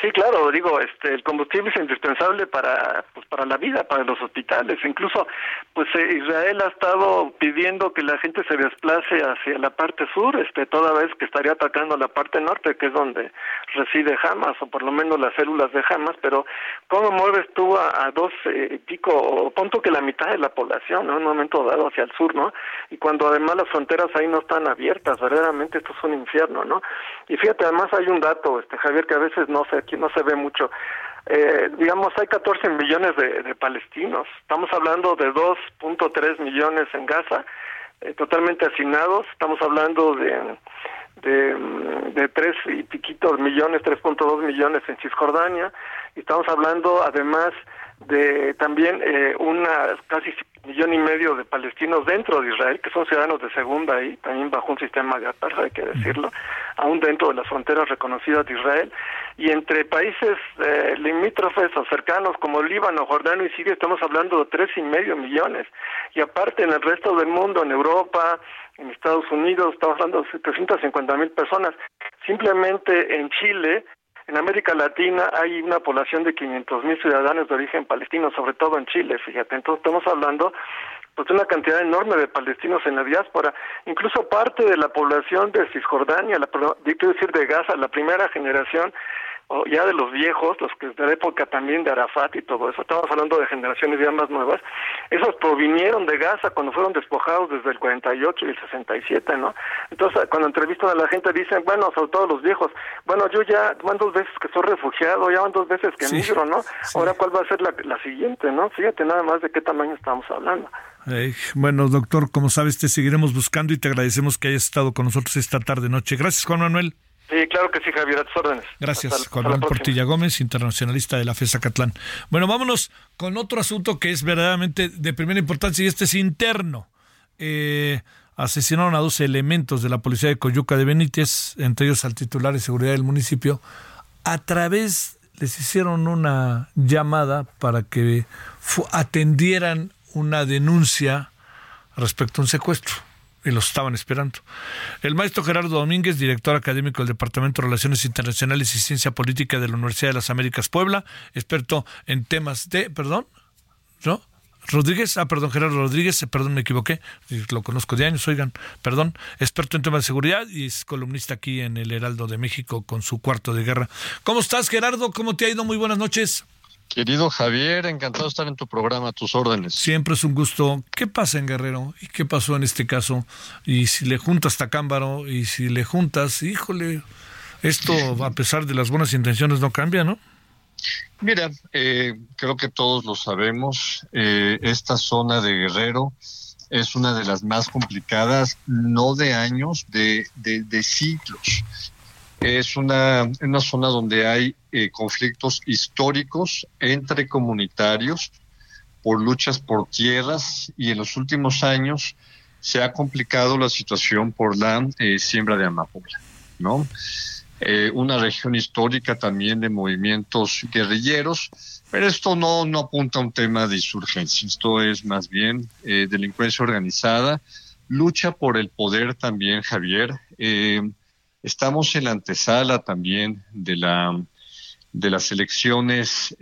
Speaker 8: Sí, claro, digo, este, el combustible es indispensable para, pues, para la vida, para los hospitales. Incluso, pues eh, Israel ha estado pidiendo que la gente se desplace hacia la parte sur, este, toda vez que estaría atacando la parte norte, que es donde reside Hamas, o por lo menos las células de Hamas. Pero, ¿cómo mueves tú a, dos eh, pico, o punto que la mitad de la población. En un momento dado hacia el sur, ¿no? Y cuando además las fronteras ahí no están abiertas, verdaderamente esto es un infierno, ¿no? Y fíjate, además hay un dato, este Javier, que a veces no sé, aquí no se ve mucho. Eh, digamos, hay 14 millones de, palestinos. Estamos hablando de 2.3 millones en Gaza, eh, totalmente hacinados. Estamos hablando de, de, de 3 y piquitos millones, 3.2 millones en Cisjordania. Y estamos hablando además de también eh, una casi millón y medio de palestinos dentro de Israel, que son ciudadanos de segunda ahí, también bajo un sistema de apartheid, hay que decirlo, aún dentro de las fronteras reconocidas de Israel, y entre países eh, limítrofes o cercanos como Líbano, Jordano y Siria estamos hablando de tres y medio millones, y aparte en el resto del mundo, en Europa, en Estados Unidos, estamos hablando de 750 mil personas, simplemente en Chile en América Latina hay una población de 500 mil ciudadanos de origen palestino, sobre todo en Chile, fíjate. Entonces estamos hablando pues de una cantidad enorme de palestinos en la diáspora, incluso parte de la población de Cisjordania, la, quiero decir de Gaza, la primera generación o ya de los viejos, los que de la época también de Arafat y todo eso, estamos hablando de generaciones ya más nuevas, esos provinieron de Gaza cuando fueron despojados desde el 48 y el 67, ¿no? Entonces, cuando entrevistan a la gente dicen, bueno, sobre todo los viejos, bueno, yo ya van dos veces que soy refugiado, ya van dos veces que sí, migro, ¿no? Sí. Ahora, ¿cuál va a ser la, la siguiente, no? Fíjate nada más de qué tamaño estamos hablando.
Speaker 1: Eh, bueno, doctor, como sabes, te seguiremos buscando y te agradecemos que hayas estado con nosotros esta tarde noche. Gracias, Juan Manuel.
Speaker 8: Sí, claro que sí, Javier, a tus órdenes.
Speaker 1: Gracias, hasta, Juan Manuel Portilla Gómez, internacionalista de la FESA Catlán. Bueno, vámonos con otro asunto que es verdaderamente de primera importancia y este es interno. Eh, asesinaron a dos elementos de la policía de Coyuca de Benítez, entre ellos al titular de seguridad del municipio, a través, les hicieron una llamada para que atendieran una denuncia respecto a un secuestro. Y los estaban esperando. El maestro Gerardo Domínguez, director académico del Departamento de Relaciones Internacionales y Ciencia Política de la Universidad de las Américas Puebla, experto en temas de, perdón, ¿no? Rodríguez, ah, perdón, Gerardo Rodríguez, eh, perdón, me equivoqué, lo conozco de años, oigan, perdón, experto en temas de seguridad y es columnista aquí en el Heraldo de México con su cuarto de guerra. ¿Cómo estás, Gerardo? ¿Cómo te ha ido? Muy buenas noches.
Speaker 9: Querido Javier, encantado de estar en tu programa, a tus órdenes.
Speaker 1: Siempre es un gusto. ¿Qué pasa en Guerrero? ¿Y qué pasó en este caso? Y si le juntas Tacámbaro, y si le juntas, híjole, esto a pesar de las buenas intenciones no cambia, ¿no?
Speaker 9: Mira, eh, creo que todos lo sabemos, eh, esta zona de Guerrero es una de las más complicadas, no de años, de, de, siglos. Es una, una, zona donde hay eh, conflictos históricos entre comunitarios por luchas por tierras y en los últimos años se ha complicado la situación por la siembra de amapola, ¿no? Eh, una región histórica también de movimientos guerrilleros, pero esto no, no apunta a un tema de insurgencia, esto es más bien eh, delincuencia organizada, lucha por el poder también, Javier. Eh, estamos en la antesala también de la de las elecciones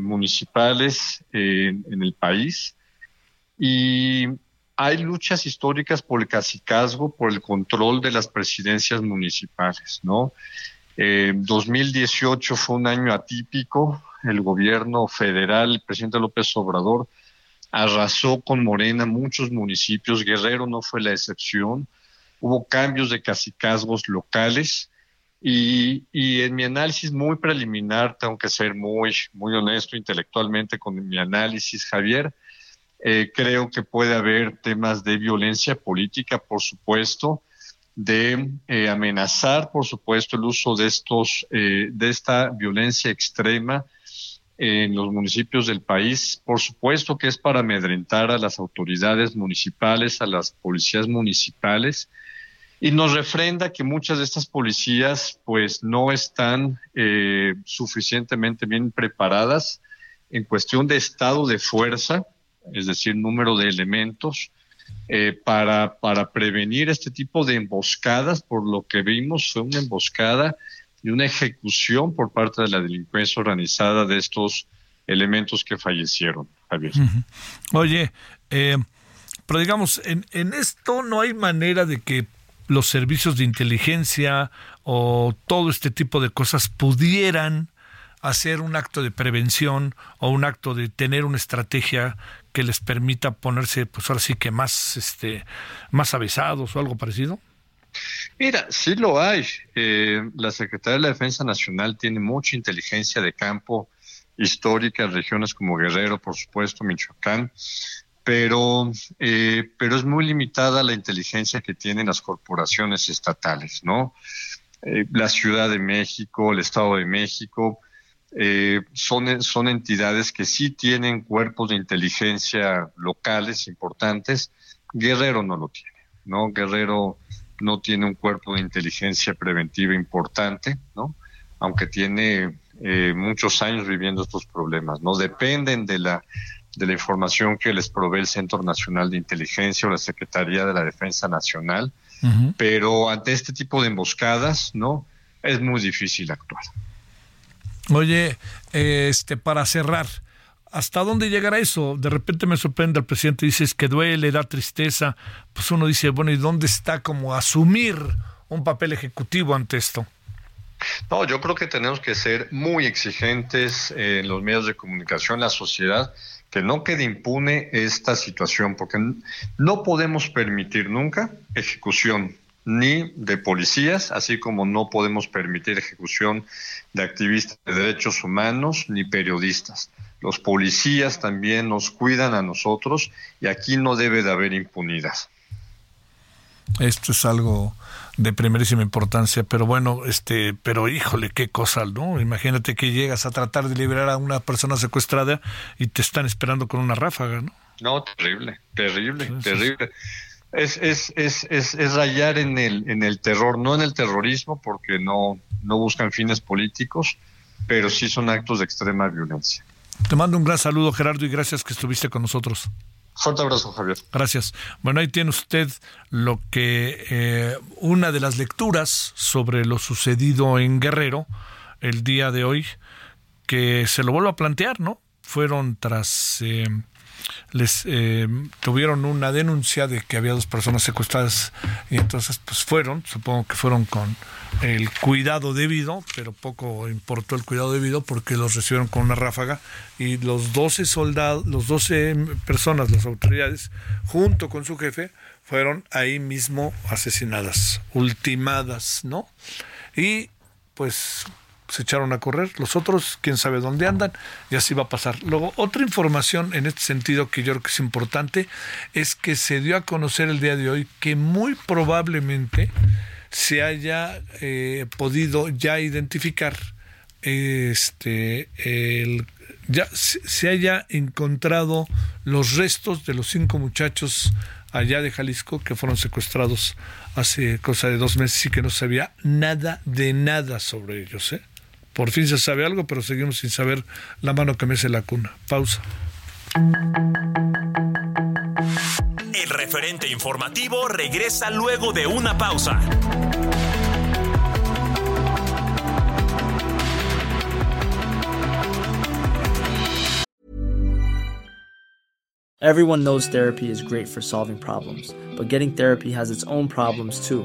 Speaker 9: municipales en el país y hay luchas históricas por el cacicazgo, por el control de las presidencias municipales, ¿no? 2018 eh, fue un año atípico. El gobierno federal, el presidente López Obrador, arrasó con Morena muchos municipios. Guerrero no fue la excepción. Hubo cambios de cacicazgos locales. Y, y, en mi análisis muy preliminar, tengo que ser muy, muy honesto intelectualmente con mi análisis, Javier, eh, creo que puede haber temas de violencia política, por supuesto, de eh, amenazar, por supuesto, el uso de estos, eh, de esta violencia extrema en los municipios del país. Por supuesto que es para amedrentar a las autoridades municipales, a las policías municipales, y nos refrenda que muchas de estas policías, pues, no están suficientemente bien preparadas en cuestión de estado de fuerza es decir, número de elementos, eh, para, para prevenir este tipo de emboscadas. Por lo que vimos, fue una emboscada y una ejecución por parte de la delincuencia organizada de estos elementos que fallecieron, Javier.
Speaker 1: Oye, eh, pero digamos, en, en esto no hay manera de que los servicios de inteligencia o todo este tipo de cosas pudieran hacer un acto de prevención o un acto de tener una estrategia que les permita ponerse, pues ahora sí que más, este, más avisados o algo parecido?
Speaker 9: Mira, sí lo hay. Eh, la Secretaría de la Defensa Nacional tiene mucha inteligencia de campo histórica en regiones como Guerrero, por supuesto, Michoacán, pero, eh, pero es muy limitada la inteligencia que tienen las corporaciones estatales, ¿no? Eh, la Ciudad de México, el Estado de México, eh, son, son entidades que sí tienen cuerpos de inteligencia locales importantes. Guerrero no lo tiene, ¿no? Guerrero no tiene un cuerpo de inteligencia preventiva importante, ¿no? Aunque tiene eh, muchos años viviendo estos problemas, ¿no? Dependen de la, de la información que les provee el Centro Nacional de Inteligencia o la Secretaría de la Defensa Nacional, pero ante este tipo de emboscadas, ¿no? Es muy difícil actuar.
Speaker 1: Oye, este, para cerrar, ¿hasta dónde llegará eso? De repente me sorprende el presidente, dices que duele, da tristeza. Pues uno dice, bueno, ¿y dónde está como asumir un papel ejecutivo ante esto?
Speaker 9: No, yo creo que tenemos que ser muy exigentes en los medios de comunicación, la sociedad, que no quede impune esta situación, porque no podemos permitir nunca ejecución ni de policías, así como no podemos permitir ejecución de activistas de derechos humanos ni periodistas. Los policías también nos cuidan a nosotros y aquí no debe de haber impunidad.
Speaker 1: Esto es algo de primerísima importancia, pero bueno, este, pero híjole, qué cosa, ¿no? Imagínate que llegas a tratar de liberar a una persona secuestrada y te están esperando con una ráfaga, ¿no?
Speaker 9: No, terrible, terrible, terrible es, es, es, es, rayar en el, en el terror, no en el terrorismo, porque no, no buscan fines políticos, pero sí son actos de extrema violencia.
Speaker 1: Te mando un gran saludo, Gerardo, y gracias que estuviste con nosotros.
Speaker 9: Fuerte abrazo, Javier.
Speaker 1: Gracias. Bueno, ahí tiene usted lo que eh, una de las lecturas sobre lo sucedido en Guerrero el día de hoy, que se lo vuelvo a plantear, ¿no? Fueron tras eh, les eh, tuvieron una denuncia de que había dos personas secuestradas y entonces pues fueron, supongo que fueron con el cuidado debido, pero poco importó el cuidado debido porque los recibieron con una ráfaga y los 12 soldados, los 12 personas, las autoridades, junto con su jefe, fueron ahí mismo asesinadas, ultimadas, ¿no? Y pues se echaron a correr, los otros, quién sabe dónde andan, y así va a pasar. Luego, otra información en este sentido que yo creo que es importante es que se dio a conocer el día de hoy que muy probablemente se haya eh, podido ya identificar este ya se haya encontrado los restos de los cinco muchachos allá de Jalisco que fueron secuestrados hace cosa de dos meses y que no sabía nada de nada sobre ellos. ¿eh? Por fin se sabe algo, pero seguimos sin saber la mano que mece la cuna. Pausa.
Speaker 3: El referente informativo regresa luego de una pausa.
Speaker 10: Everyone knows therapy is great for solving problems, but getting therapy has its own problems too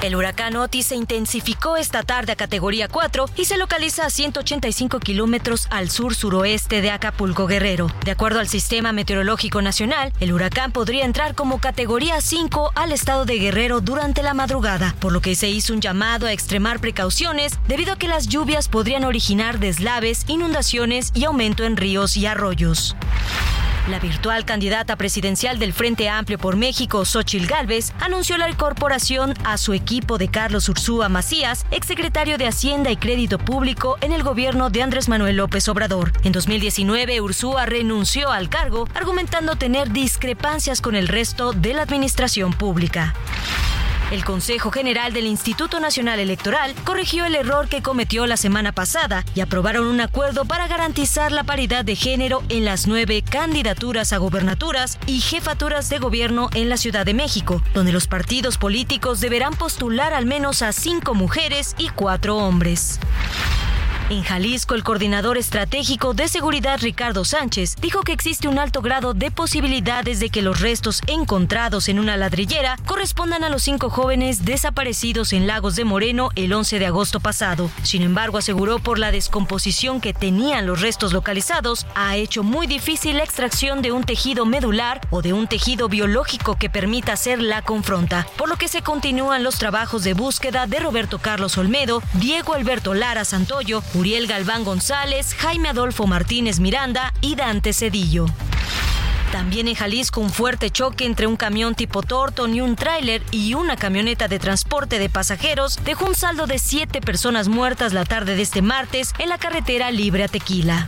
Speaker 11: El huracán Otis se intensificó esta tarde a categoría 4 y se localiza a 185 kilómetros al sur-suroeste de Acapulco Guerrero. De acuerdo al Sistema Meteorológico Nacional, el huracán podría entrar como categoría 5 al estado de Guerrero durante la madrugada, por lo que se hizo un llamado a extremar precauciones debido a que las lluvias podrían originar deslaves, inundaciones y aumento en ríos y arroyos. La virtual candidata presidencial del Frente Amplio por México, Xochil Gálvez, anunció la incorporación a su equipo de Carlos Ursúa Macías, exsecretario de Hacienda y Crédito Público en el gobierno de Andrés Manuel López Obrador. En 2019, Ursúa renunció al cargo, argumentando tener discrepancias con el resto de la administración pública. El Consejo General del Instituto Nacional Electoral corrigió el error que cometió la semana pasada y aprobaron un acuerdo para garantizar la paridad de género en las nueve candidaturas a gobernaturas y jefaturas de gobierno en la Ciudad de México, donde los partidos políticos deberán postular al menos a cinco mujeres y cuatro hombres. En Jalisco, el coordinador estratégico de seguridad Ricardo Sánchez dijo que existe un alto grado de posibilidades de que los restos encontrados en una ladrillera correspondan a los cinco jóvenes desaparecidos en Lagos de Moreno el 11 de agosto pasado. Sin embargo, aseguró por la descomposición que tenían los restos localizados, ha hecho muy difícil la extracción de un tejido medular o de un tejido biológico que permita hacer la confronta, por lo que se continúan los trabajos de búsqueda de Roberto Carlos Olmedo, Diego Alberto Lara Santoyo, Uriel Galván González, Jaime Adolfo Martínez Miranda y Dante Cedillo. También en Jalisco un fuerte choque entre un camión tipo Torton y un tráiler y una camioneta de transporte de pasajeros dejó un saldo de siete personas muertas la tarde de este martes en la carretera Libre a Tequila.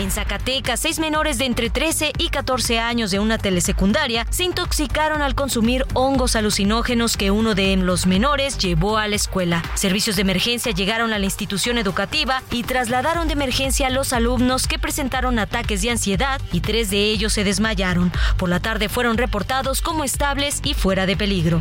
Speaker 11: En Zacatecas, seis menores de entre 13 y 14 años de una telesecundaria se intoxicaron al consumir hongos alucinógenos que uno de los menores llevó a la escuela. Servicios de emergencia llegaron a la institución educativa y trasladaron de emergencia a los alumnos que presentaron ataques de ansiedad y tres de ellos se desmayaron. Por la tarde fueron reportados como estables y fuera de peligro.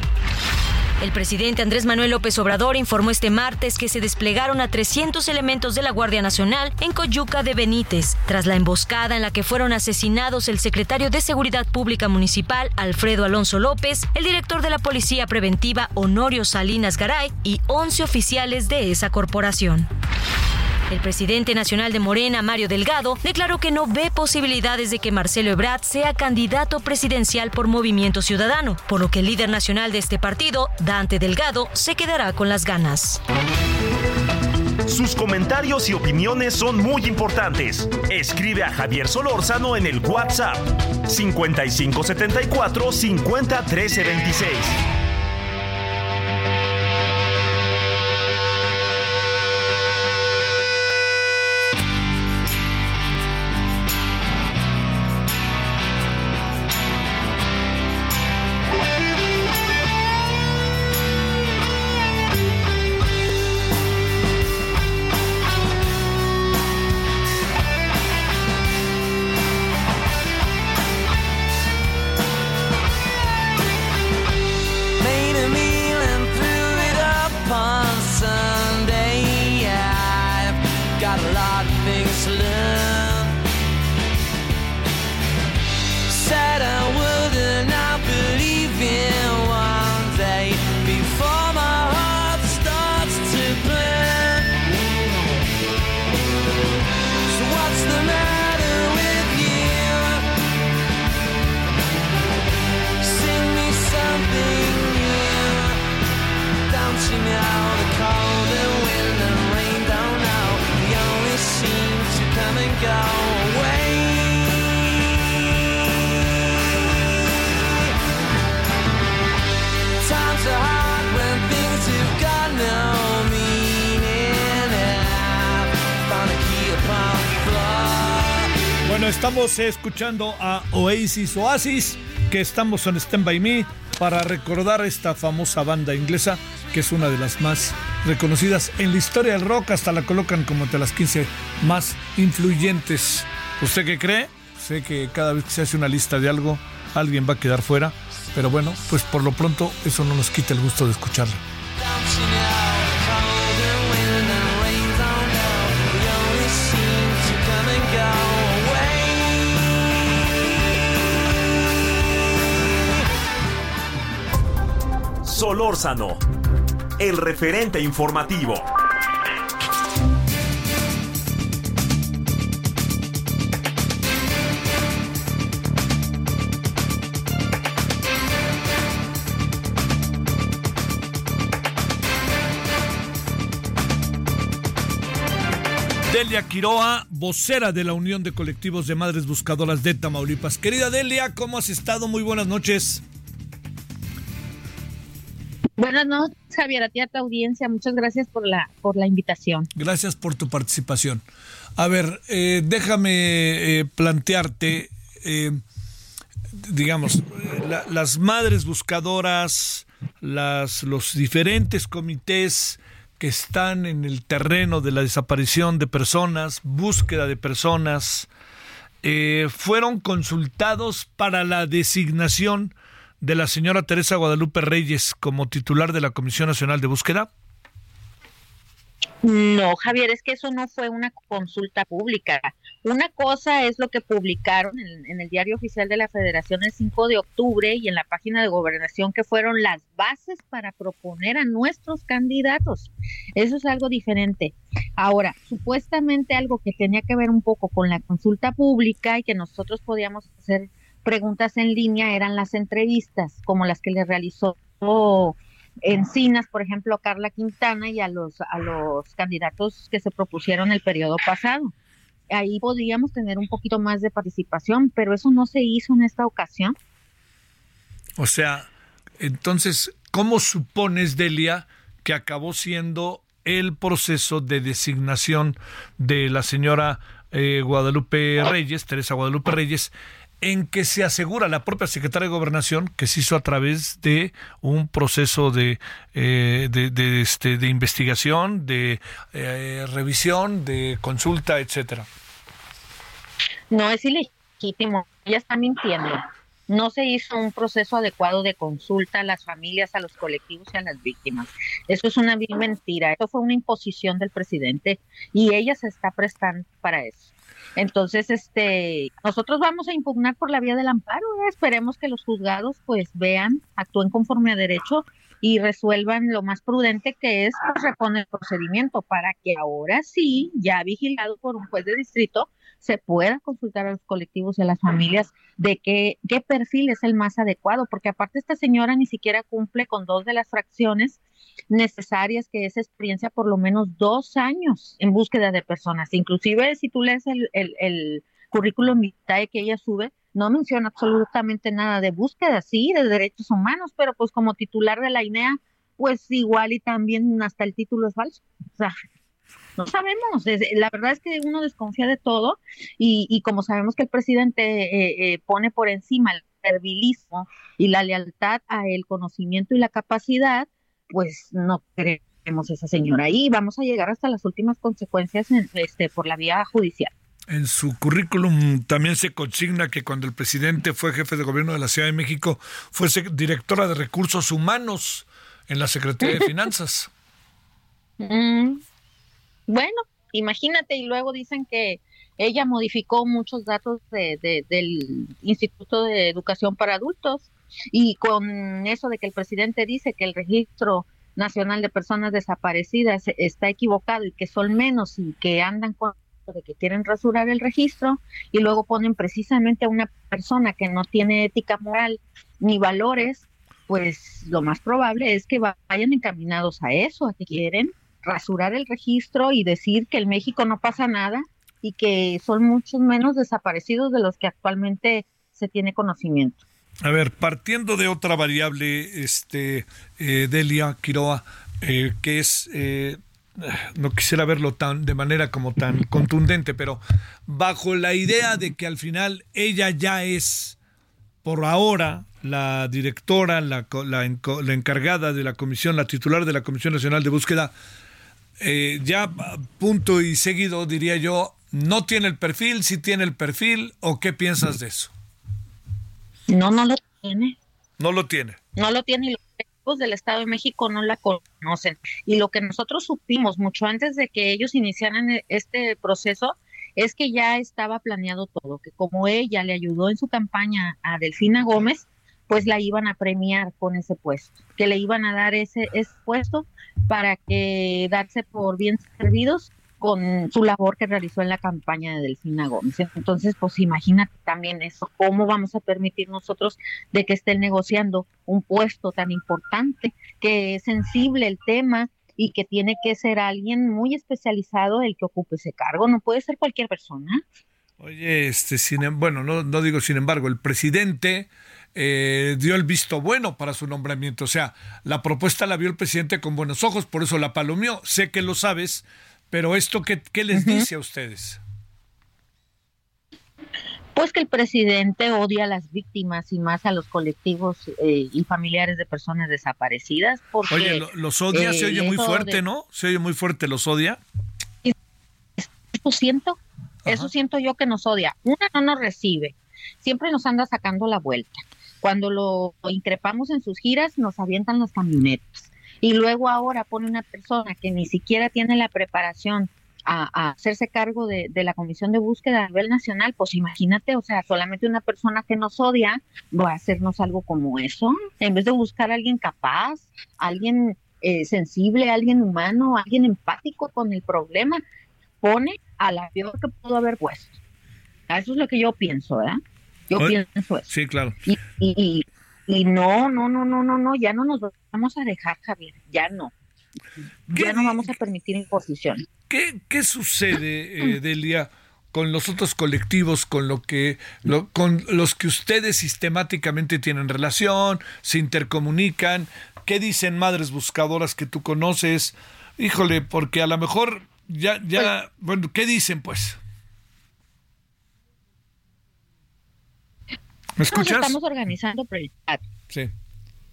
Speaker 11: El presidente Andrés Manuel López Obrador informó este martes que se desplegaron a 300 elementos de la Guardia Nacional en Coyuca de Benítez, tras la emboscada en la que fueron asesinados el secretario de Seguridad Pública Municipal Alfredo Alonso López, el director de la Policía Preventiva Honorio Salinas Garay y 11 oficiales de esa corporación. El presidente nacional de Morena, Mario Delgado, declaró que no ve posibilidades de que Marcelo Ebrard sea candidato presidencial por Movimiento Ciudadano, por lo que el líder nacional de este partido, Dante Delgado, se quedará con las ganas.
Speaker 3: Sus comentarios y opiniones son muy importantes. Escribe a Javier Solórzano en el WhatsApp 5574
Speaker 7: 50
Speaker 1: 1326. Estamos escuchando a Oasis Oasis, que estamos en Stand By Me para recordar esta famosa banda inglesa, que es una de las más reconocidas en la historia del rock, hasta la colocan como entre las 15 más influyentes. ¿Usted qué cree? Sé que cada vez que se hace una lista de algo, alguien va a quedar fuera, pero bueno, pues por lo pronto eso no nos quita el gusto de escucharla.
Speaker 3: Solórzano, el referente informativo.
Speaker 1: Delia Quiroa, vocera de la Unión de Colectivos de Madres Buscadoras de Tamaulipas. Querida Delia, ¿cómo has estado? Muy buenas noches.
Speaker 12: Buenas noches, Javier, a ti a tu audiencia. Muchas gracias por la, por la invitación.
Speaker 1: Gracias por tu participación. A ver, eh, déjame eh, plantearte, eh, digamos, la- las madres buscadoras, las, los diferentes comités que están en el terreno de la desaparición de personas, búsqueda de personas, eh, fueron consultados para la designación de la señora Teresa Guadalupe Reyes como titular de la Comisión Nacional de Búsqueda.
Speaker 12: No, Javier, es que eso no fue una consulta pública. Una cosa es lo que publicaron en, el Diario Oficial de la Federación el 5 de octubre y en la página de gobernación que fueron las bases para proponer a nuestros candidatos. Eso es algo diferente. Ahora, supuestamente algo que tenía que ver un poco con la consulta pública y que nosotros podíamos hacer preguntas en línea eran las entrevistas, como las que le realizó Encinas, por ejemplo, a Carla Quintana y a los, a los candidatos que se propusieron el periodo pasado. Ahí podríamos tener un poquito más de participación, pero eso no se hizo en esta ocasión.
Speaker 1: O sea, entonces, ¿cómo supones, Delia, que acabó siendo el proceso de designación de la señora eh, Guadalupe Reyes, Teresa Guadalupe Reyes, en que se asegura la propia secretaria de Gobernación que se hizo a través de un proceso de, eh, de, este, de investigación, de eh, revisión, de consulta, etcétera?
Speaker 12: No es ilegítimo, ella está mintiendo. No se hizo un proceso adecuado de consulta a las familias, a los colectivos y a las víctimas. Eso es una mentira. Eso fue una imposición del presidente y ella se está prestando para eso. Entonces, este, nosotros vamos a impugnar por la vía del amparo. ¿eh? Esperemos que los juzgados, pues, vean, actúen conforme a derecho y resuelvan lo más prudente que es pues, reponer el procedimiento para que ahora sí, ya vigilado por un juez de distrito, se pueda consultar a los colectivos y a las familias de qué, qué perfil es el más adecuado, porque aparte esta señora ni siquiera cumple con dos de las fracciones necesarias, que es experiencia por lo menos dos años en búsqueda de personas. Inclusive si tú lees el, el, currículum vitae que ella sube, no menciona absolutamente nada de búsqueda, sí, de derechos humanos, pero pues como titular de la INEA, pues igual y también hasta el título es falso. O sea, no sabemos. La verdad es que uno desconfía de todo y, como sabemos que el presidente eh, eh, pone por encima el servilismo y la lealtad a el conocimiento y la capacidad, pues no queremos esa señora ahí. Vamos a llegar hasta las últimas consecuencias este, por la vía judicial.
Speaker 1: En su currículum también se consigna que cuando el presidente fue jefe de gobierno de la Ciudad de México, fue directora de recursos humanos en la Secretaría de Finanzas.
Speaker 12: Mm. Bueno, imagínate, y luego dicen que ella modificó muchos datos de, del Instituto de Educación para Adultos y con eso de que el presidente dice que el registro nacional de personas desaparecidas está equivocado y que son menos y que andan con de que quieren rasurar el registro y luego ponen precisamente a una persona que no tiene ética moral ni valores, pues lo más probable es que vayan encaminados a eso, a que quieren rasurar el registro y decir que en México no pasa nada y que son muchos menos desaparecidos de los que actualmente se tiene conocimiento.
Speaker 1: A ver, partiendo de otra variable, este eh, Delia Quiroa, eh, que es eh, no quisiera verlo tan de manera como tan contundente, pero bajo la idea de que al final ella ya es por ahora la directora, la, la, encargada de la comisión, la titular de la Comisión Nacional de Búsqueda, eh, ya punto y seguido diría yo, no tiene el perfil, si tiene el perfil, o qué piensas de eso?
Speaker 12: No, no lo tiene.
Speaker 1: No lo tiene.
Speaker 12: No lo tiene y del Estado de México no la conocen. Y lo que nosotros supimos mucho antes de que ellos iniciaran e-, este proceso es que ya estaba planeado todo, que como ella le ayudó en su campaña a Delfina Gómez, pues la iban a premiar con ese puesto, que le iban a dar ese, ese puesto para que darse por bien servidos con su labor que realizó en la campaña de Delfina Gómez. Entonces, pues imagínate también eso, cómo vamos a permitir nosotros de que estén negociando un puesto tan importante, que es sensible el tema y que tiene que ser alguien muy especializado el que ocupe ese cargo, no puede ser cualquier persona.
Speaker 1: Oye, este, sin, em, bueno, no, digo sin embargo, el presidente eh, dio el visto bueno para su nombramiento, o sea, la propuesta la vio el presidente con buenos ojos, por eso la palomeó, sé que lo sabes, pero esto, ¿qué, qué les dice a ustedes?
Speaker 12: Pues que el presidente odia a las víctimas y más a los colectivos eh, y familiares de personas desaparecidas. Porque,
Speaker 1: oye, los odia, se oye muy fuerte, ¿no? Se oye muy fuerte, los odia.
Speaker 12: Eso siento, eso siento yo que nos odia. Una no nos recibe, siempre nos anda sacando la vuelta. Cuando lo increpamos en sus giras, nos avientan las camionetas y luego ahora pone una persona que ni siquiera tiene la preparación a, hacerse cargo de, la comisión de búsqueda a nivel nacional, pues imagínate, o sea, solamente una persona que nos odia va a hacernos algo como eso, en vez de buscar a alguien capaz, alguien eh, sensible, alguien humano, alguien empático con el problema, pone a la peor que pudo haber puesto. Eso es lo que yo pienso, ¿verdad? Yo pienso eso.
Speaker 1: Sí, claro.
Speaker 12: y, y no, no, no, no, no, no, ya no nos vamos a dejar, Javier, ya no. Ya no vamos a permitir imposición.
Speaker 1: ¿Qué, qué sucede, eh, Delia, con los otros colectivos, con lo que, con los que ustedes sistemáticamente tienen relación, se intercomunican? ¿Qué dicen madres buscadoras que tú conoces? Híjole, porque a lo mejor ya, ya, pues bueno, ¿qué dicen pues? ¿Me escuchas?
Speaker 12: Nos estamos organizando por el chat.
Speaker 1: Sí.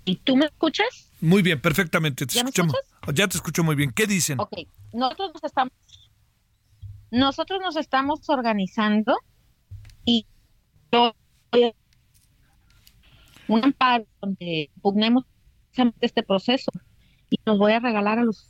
Speaker 12: ¿Y tú me escuchas?
Speaker 1: Muy bien, perfectamente. Te
Speaker 12: ¿Ya,
Speaker 1: ya te escucho muy bien. ¿Qué dicen?
Speaker 12: Ok, nosotros nos estamos, nosotros nos estamos organizando y yo un amparo donde pugnemos este proceso y nos voy a regalar a los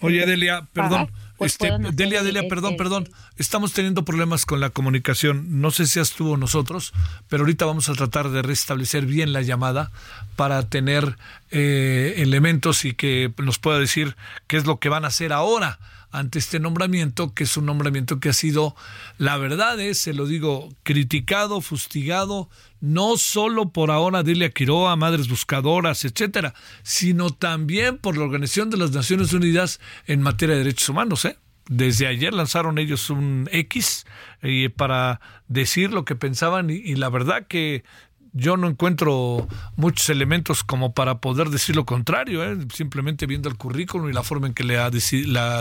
Speaker 1: Oye, Delia, perdón,
Speaker 12: pues
Speaker 1: este, Delia,
Speaker 12: el-
Speaker 1: Delia,
Speaker 12: el-
Speaker 1: perdón,
Speaker 12: el-
Speaker 1: perdón. Estamos teniendo problemas con la comunicación. No sé si estuvo nosotros, pero ahorita vamos a tratar de restablecer bien la llamada para tener eh, elementos y que nos pueda decir qué es lo que van a hacer ahora ante este nombramiento, que es un nombramiento que ha sido, la verdad es, se lo digo, criticado, fustigado, no solo por ahora Delia Quiroa, Madres Buscadoras, etcétera, sino también por la Organización de las Naciones Unidas en materia de derechos humanos, ¿eh? Desde ayer lanzaron ellos un X eh, para decir lo que pensaban y, y la verdad que yo no encuentro muchos elementos como para poder decir lo contrario, ¿eh? simplemente viendo el currículum y la forma en que la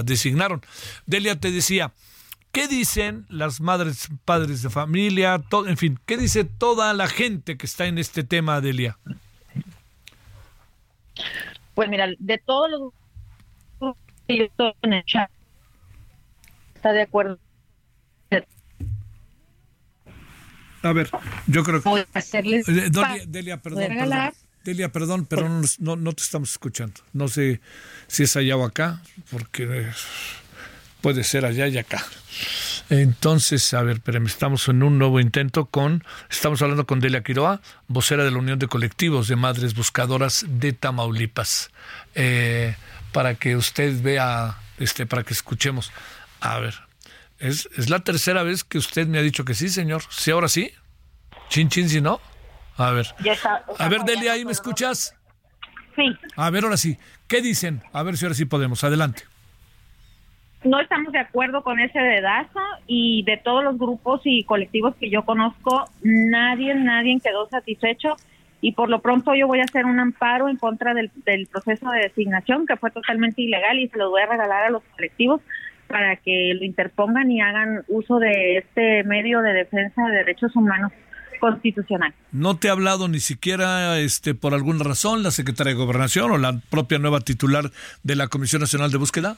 Speaker 1: designaron. Delia te decía, ¿qué dicen las madres, padres de familia, en fin, qué dice toda la gente que está en este tema, Delia?
Speaker 12: Pues mira, de todos los que está de acuerdo.
Speaker 1: A ver, yo creo que...
Speaker 12: Voy a hacerles
Speaker 1: Delia, perdón. Delia, perdón, pero no, no, te estamos escuchando. No sé si es allá o acá, porque puede ser allá y acá. Entonces, a ver, espérame, estamos en un nuevo intento con, estamos hablando con Delia Quiroa, vocera de la Unión de Colectivos de Madres Buscadoras de Tamaulipas, Eh, para que usted vea, este, para que escuchemos. A ver, es, es la tercera vez que usted me ha dicho que sí, señor. ¿Sí, ahora sí? Chin, chin, si no. A ver.
Speaker 12: Ya está-
Speaker 1: A ver, Delia, ¿ahí me escuchas?
Speaker 12: Sí,
Speaker 1: A ver, ahora sí. ¿Qué dicen? A ver si ahora sí podemos. Adelante.
Speaker 12: no estamos de acuerdo con ese dedazo y de todos los grupos y colectivos que yo conozco, nadie, nadie quedó satisfecho y por lo pronto yo voy a hacer un amparo en contra del, del proceso de designación que fue totalmente ilegal y se lo voy a regalar a los colectivos para que lo interpongan y hagan uso de este medio de defensa de derechos humanos constitucional.
Speaker 1: ¿No te ha hablado ni siquiera este, por alguna razón la secretaria de Gobernación o la propia nueva titular de la Comisión Nacional de Búsqueda?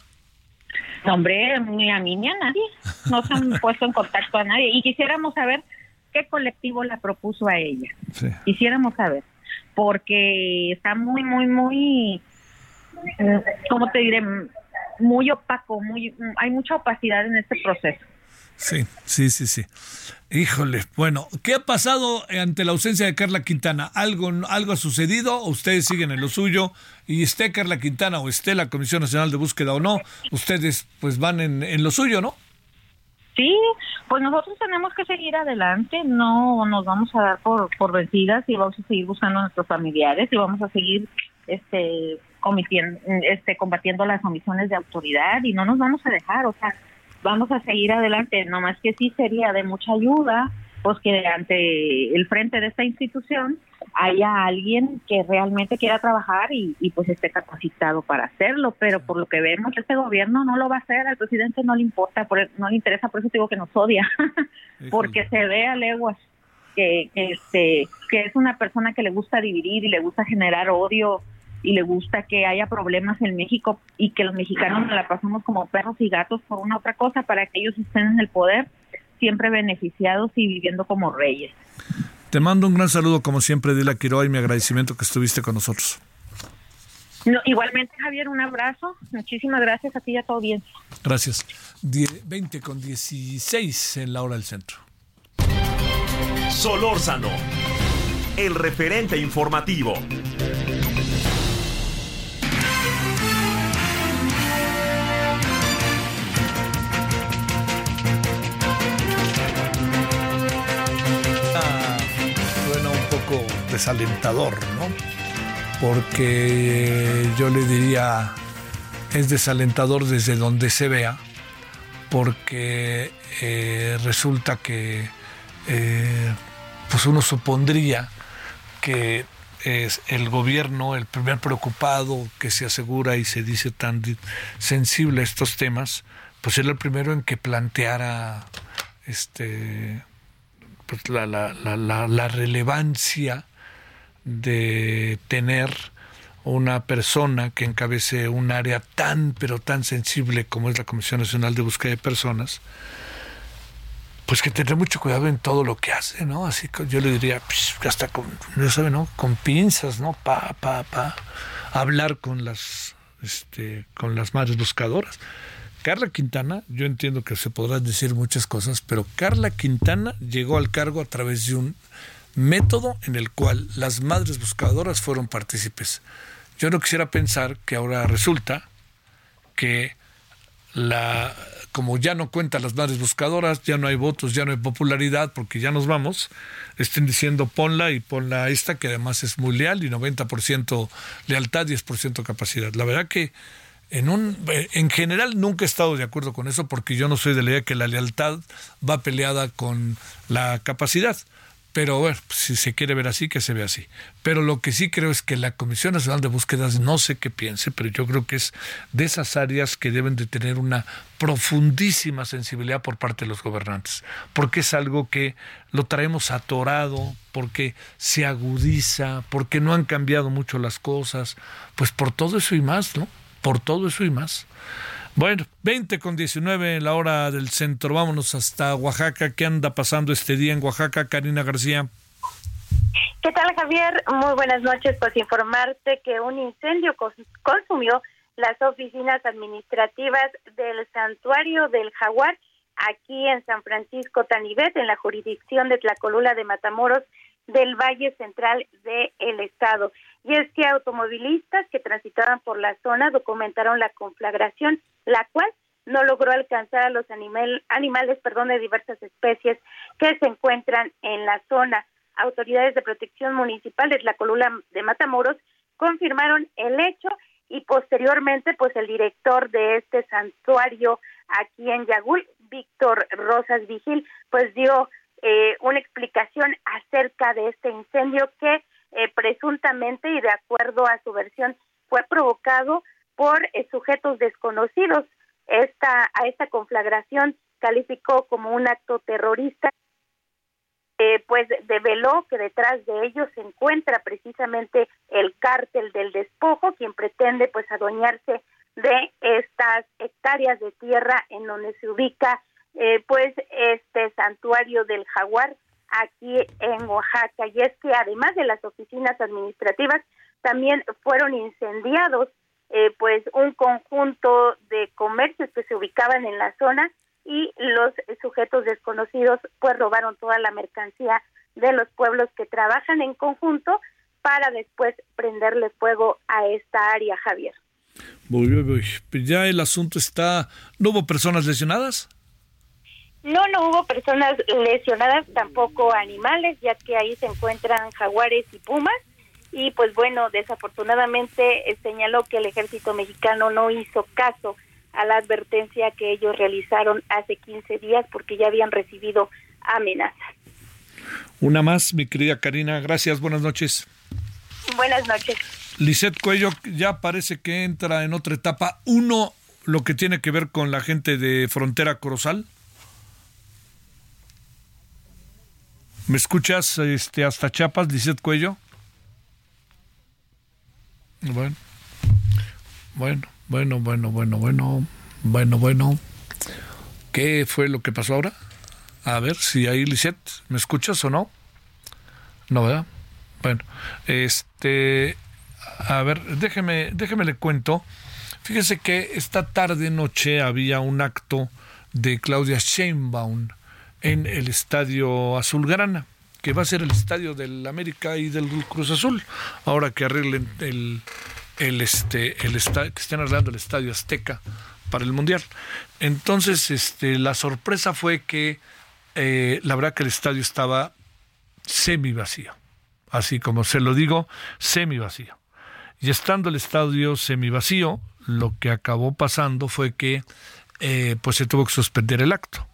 Speaker 12: No, hombre, ni a mí ni a nadie. No se han puesto en contacto a nadie. Y quisiéramos saber qué colectivo la propuso a ella.
Speaker 1: Sí.
Speaker 12: Quisiéramos saber. Porque está muy, muy, muy, eh, ¿cómo te diré? Muy opaco, muy, hay mucha opacidad en este proceso.
Speaker 1: Sí, sí, sí, sí. Híjole, bueno, ¿qué ha pasado ante la ausencia de Carla Quintana? ¿Algo, algo ha sucedido o ustedes siguen en lo suyo? Y esté Carla Quintana o esté la Comisión Nacional de Búsqueda o no, ustedes pues van en, en lo suyo, ¿no?
Speaker 12: Sí, pues nosotros tenemos que seguir adelante, no nos vamos a dar por, por vencidas y vamos a seguir buscando a nuestros familiares y vamos a seguir este comitiendo, este combatiendo las omisiones de autoridad y no nos vamos a dejar, o sea, vamos a seguir adelante, nomás que sí sería de mucha ayuda pues que ante el frente de esta institución haya alguien que realmente quiera trabajar y, y pues esté capacitado para hacerlo, pero por lo que vemos este gobierno no lo va a hacer, al presidente no le importa, por, no le interesa, por eso digo que nos odia, porque se ve a leguas que, que, este, que es una persona que le gusta dividir y le gusta generar odio y le gusta que haya problemas en México y que los mexicanos nos la pasamos como perros y gatos por una otra cosa para que ellos estén en el poder siempre beneficiados y viviendo como reyes.
Speaker 1: Te mando un gran saludo como siempre, Dila Quiroa, y mi agradecimiento que estuviste con nosotros.
Speaker 12: No, igualmente, Javier, un abrazo. Muchísimas gracias a ti y a tu audiencia.
Speaker 1: Gracias. Die 20 con 16 en la hora del centro.
Speaker 3: Solórzano, el referente informativo.
Speaker 1: Desalentador, ¿no? Porque yo le diría, es desalentador desde donde se vea, porque eh, resulta que eh, pues uno supondría que es el gobierno el primer preocupado que se asegura y se dice tan sensible a estos temas, pues era el primero en que planteara este pues la relevancia de tener una persona que encabece un área tan pero tan sensible como es la Comisión Nacional de Búsqueda de Personas, pues que tener mucho cuidado en todo lo que hace, ¿no? Así que yo le diría, pues, hasta con, ya sabe, ¿no? Con pinzas, ¿no? Pa, pa, pa, hablar con las, este, con las madres buscadoras. Carla Quintana, yo entiendo que se podrán decir muchas cosas, pero Carla Quintana llegó al cargo a través de un método en el cual las madres buscadoras fueron partícipes. Yo no quisiera pensar que ahora resulta que la como ya no cuentan las madres buscadoras, ya no hay votos, ya no hay popularidad, porque ya nos vamos, estén diciendo ponla y ponla esta, que además es muy leal y 90% lealtad, 10% capacidad. La verdad que en, un, en general nunca he estado de acuerdo con eso, porque yo no soy de la idea que la lealtad va peleada con la capacidad. Pero bueno, si se quiere ver así, que se ve así. Pero lo que sí creo es que la Comisión Nacional de Búsquedas, no sé qué piense, pero yo creo que es de esas áreas que deben de tener una profundísima sensibilidad por parte de los gobernantes, porque es algo que lo traemos atorado, porque se agudiza, porque no han cambiado mucho las cosas, pues por todo eso y más, ¿no? Por todo eso y más. Bueno, 20 con 19 en la hora del centro. Vámonos hasta Oaxaca. ¿Qué anda pasando este día en Oaxaca, Karina García?
Speaker 13: ¿Qué tal, Javier? Muy buenas noches. Pues informarte que un incendio consumió las oficinas administrativas del Santuario del Jaguar aquí en San Francisco Tanibet, en la jurisdicción de Tlacolula de Matamoros del Valle Central del Estado. Y es que automovilistas que transitaban por la zona documentaron la conflagración la cual no logró alcanzar a los animal, animales perdón, de diversas especies que se encuentran en la zona. Autoridades de protección municipal de la colula de Matamoros confirmaron el hecho y posteriormente pues el director de este santuario aquí en Yagul, Víctor Rosas Vigil, pues dio eh, una explicación acerca de este incendio que eh, presuntamente y de acuerdo a su versión fue provocado por eh, sujetos desconocidos. Esta, a esta conflagración calificó como un acto terrorista, pues develó que detrás de ellos se encuentra precisamente el cártel del despojo, quien pretende pues adueñarse de estas hectáreas de tierra en donde se ubica eh, pues este santuario del jaguar aquí en Oaxaca. Y es que además de las oficinas administrativas, también fueron incendiados eh, pues un conjunto de comercios que se ubicaban en la zona y los sujetos desconocidos pues robaron toda la mercancía de los pueblos que trabajan en conjunto para después prenderle fuego a esta área, Javier.
Speaker 1: Ya el asunto está... ¿No hubo personas lesionadas?
Speaker 13: No, no hubo personas lesionadas, tampoco animales, ya que ahí se encuentran jaguares y pumas y pues bueno, desafortunadamente eh, señaló que el ejército mexicano no hizo caso a la advertencia que ellos realizaron hace 15 días porque ya habían recibido amenazas.
Speaker 1: Una más, mi querida Karina, gracias, buenas noches.
Speaker 13: Buenas noches.
Speaker 1: Lisette Cuello ya parece que entra en otra etapa. Uno, lo que tiene que ver con la gente de Frontera Corozal. ¿Me escuchas este, hasta Chiapas, Lisette Cuello? Bueno, bueno, bueno, bueno, bueno, bueno, bueno, bueno. ¿Qué fue lo que pasó ahora? A ver si ahí, Lisette, ¿me escuchas o no? No, ¿verdad? Bueno, este, a ver, déjeme, déjeme le cuento. Fíjese que esta tarde noche había un acto de Claudia Sheinbaum en el Estadio Azulgrana que va a ser el estadio del América y del Cruz Azul, ahora que arreglen el, el este el que estén arreglando el estadio Azteca para el Mundial. Entonces, este la sorpresa fue que eh, la verdad que el estadio estaba semi vacío. Así como se lo digo, semi vacío. Y estando el estadio semi vacío, lo que acabó pasando fue que eh, pues se tuvo que suspender el acto.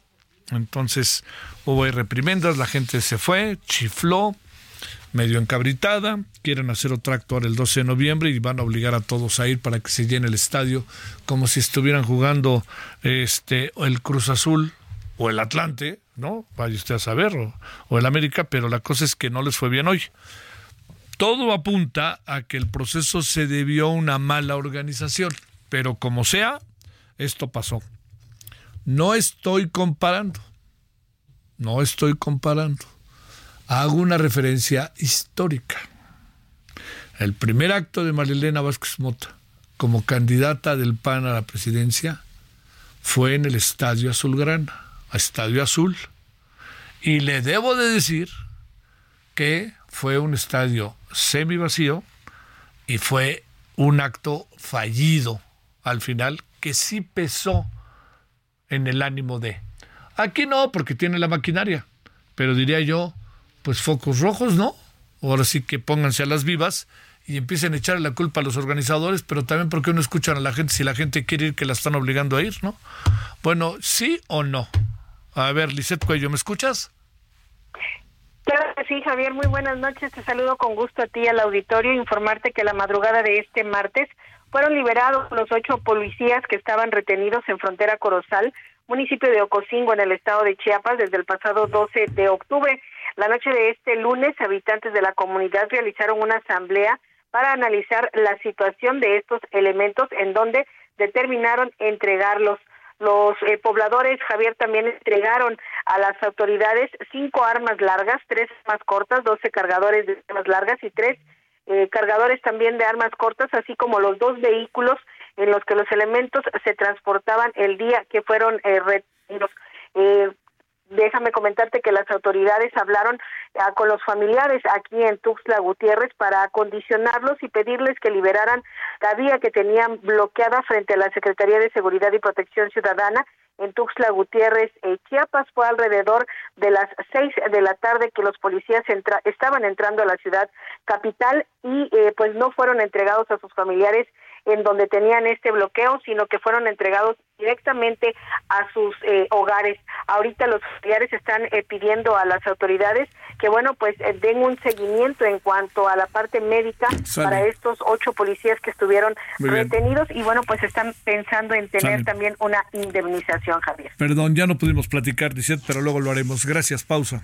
Speaker 1: Entonces hubo reprimendas, la gente se fue, chifló, medio encabritada, quieren hacer otro acto ahora el 12 de noviembre y van a obligar a todos a ir para que se llene el estadio como si estuvieran jugando este el Cruz Azul o el Atlante, ¿no? Vaya usted a saber, o, o el América, pero la cosa es que no les fue bien hoy. Todo apunta a que el proceso se debió a una mala organización, pero como sea, esto pasó. No estoy comparando. No estoy comparando. Hago una referencia histórica. El primer acto de Marilena Vázquez Mota como candidata del PAN a la presidencia fue en el Estadio Azulgrana, Estadio Azul. Y le debo de decir que fue un estadio semi vacío y fue un acto fallido al final que sí pesó en el ánimo de. Aquí no, porque tiene la maquinaria, pero diría yo, pues focos rojos, ¿no? Ahora sí que pónganse a las vivas y empiecen a echarle la culpa a los organizadores, pero también porque no escuchan a la gente si la gente quiere ir que la están obligando a ir, ¿no? Bueno, sí o no. A ver, Lisette Cuello, ¿me escuchas?
Speaker 14: Claro que sí, Javier, muy buenas noches. Te saludo con gusto a ti al auditorio. Informarte que la madrugada de este martes fueron liberados los ocho policías que estaban retenidos en frontera Corozal, municipio de Ocosingo, en el estado de Chiapas, desde el pasado 12 de octubre. La noche de este lunes, habitantes de la comunidad realizaron una asamblea para analizar la situación de estos elementos en donde determinaron entregarlos. Los eh, pobladores, Javier, también entregaron a las autoridades cinco armas largas, tres armas cortas, doce cargadores de armas largas y tres eh, cargadores también de armas cortas, así como los dos vehículos en los que los elementos se transportaban el día que fueron eh, retenidos. Eh, déjame comentarte que las autoridades hablaron ah, con los familiares aquí en Tuxtla Gutiérrez para acondicionarlos y pedirles que liberaran la vía que tenían bloqueada frente a la Secretaría de Seguridad y Protección Ciudadana en Tuxtla Gutiérrez, eh, Chiapas. Fue alrededor de las seis de la tarde que los policías estaban entrando a la ciudad capital y eh, pues no fueron entregados a sus familiares en donde tenían este bloqueo, sino que fueron entregados directamente a sus eh, hogares. Ahorita los familiares están eh, pidiendo a las autoridades que, bueno, pues eh, den un seguimiento en cuanto a la parte médica para estos ocho policías que estuvieron retenidos y, bueno, pues están pensando en tener también una indemnización, Javier.
Speaker 1: Perdón, ya no pudimos platicar, Dicet, pero luego lo haremos. Gracias, pausa.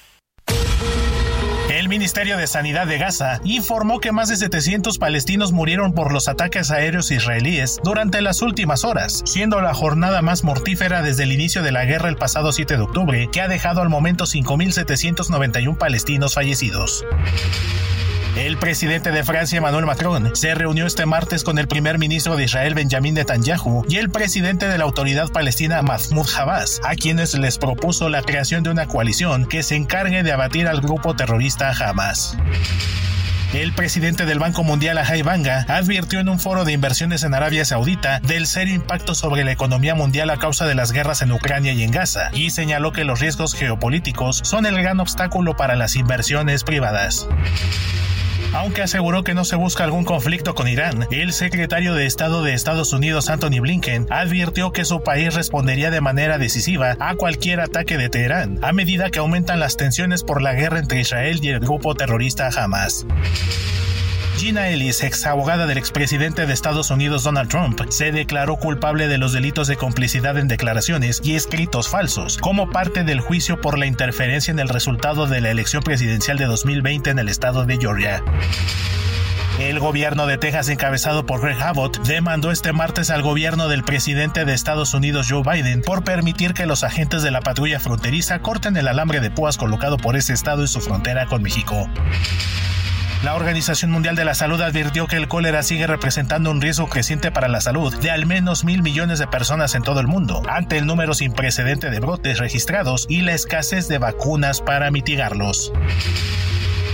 Speaker 15: Ministerio de Sanidad de Gaza informó que más de 700 palestinos murieron por los ataques aéreos israelíes durante las últimas horas, siendo la jornada más mortífera desde el inicio de la guerra el pasado 7 de octubre, que ha dejado al momento 5.791 palestinos fallecidos. El presidente de Francia, Emmanuel Macron, se reunió este martes con el primer ministro de Israel, Benjamin Netanyahu, y el presidente de la autoridad palestina, Mahmoud Abbas, a quienes les propuso la creación de una coalición que se encargue de abatir al grupo terrorista Hamas. El presidente del Banco Mundial, Ajay Banga, advirtió en un foro de inversiones en Arabia Saudita del serio impacto sobre la economía mundial a causa de las guerras en Ucrania y en Gaza, y señaló que los riesgos geopolíticos son el gran obstáculo para las inversiones privadas. Aunque aseguró que no se busca algún conflicto con Irán, el secretario de Estado de Estados Unidos, Anthony Blinken, advirtió que su país respondería de manera decisiva a cualquier ataque de Teherán, a medida que aumentan las tensiones por la guerra entre Israel y el grupo terrorista Hamas. Gina Ellis, ex abogada del expresidente de Estados Unidos Donald Trump, se declaró culpable de los delitos de complicidad en declaraciones y escritos falsos, como parte del juicio por la interferencia en el resultado de la elección presidencial de 2020 en el estado de Georgia. El gobierno de Texas, encabezado por Greg Abbott, demandó este martes al gobierno del presidente de Estados Unidos, Joe Biden, por permitir que los agentes de la patrulla fronteriza corten el alambre de púas colocado por ese estado en su frontera con México. La Organización Mundial de la Salud advirtió que el cólera sigue representando un riesgo creciente para la salud de al menos mil millones de personas en todo el mundo, ante el número sin precedente de brotes registrados y la escasez de vacunas para mitigarlos.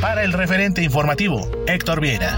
Speaker 15: Para el referente informativo, Héctor Vieira.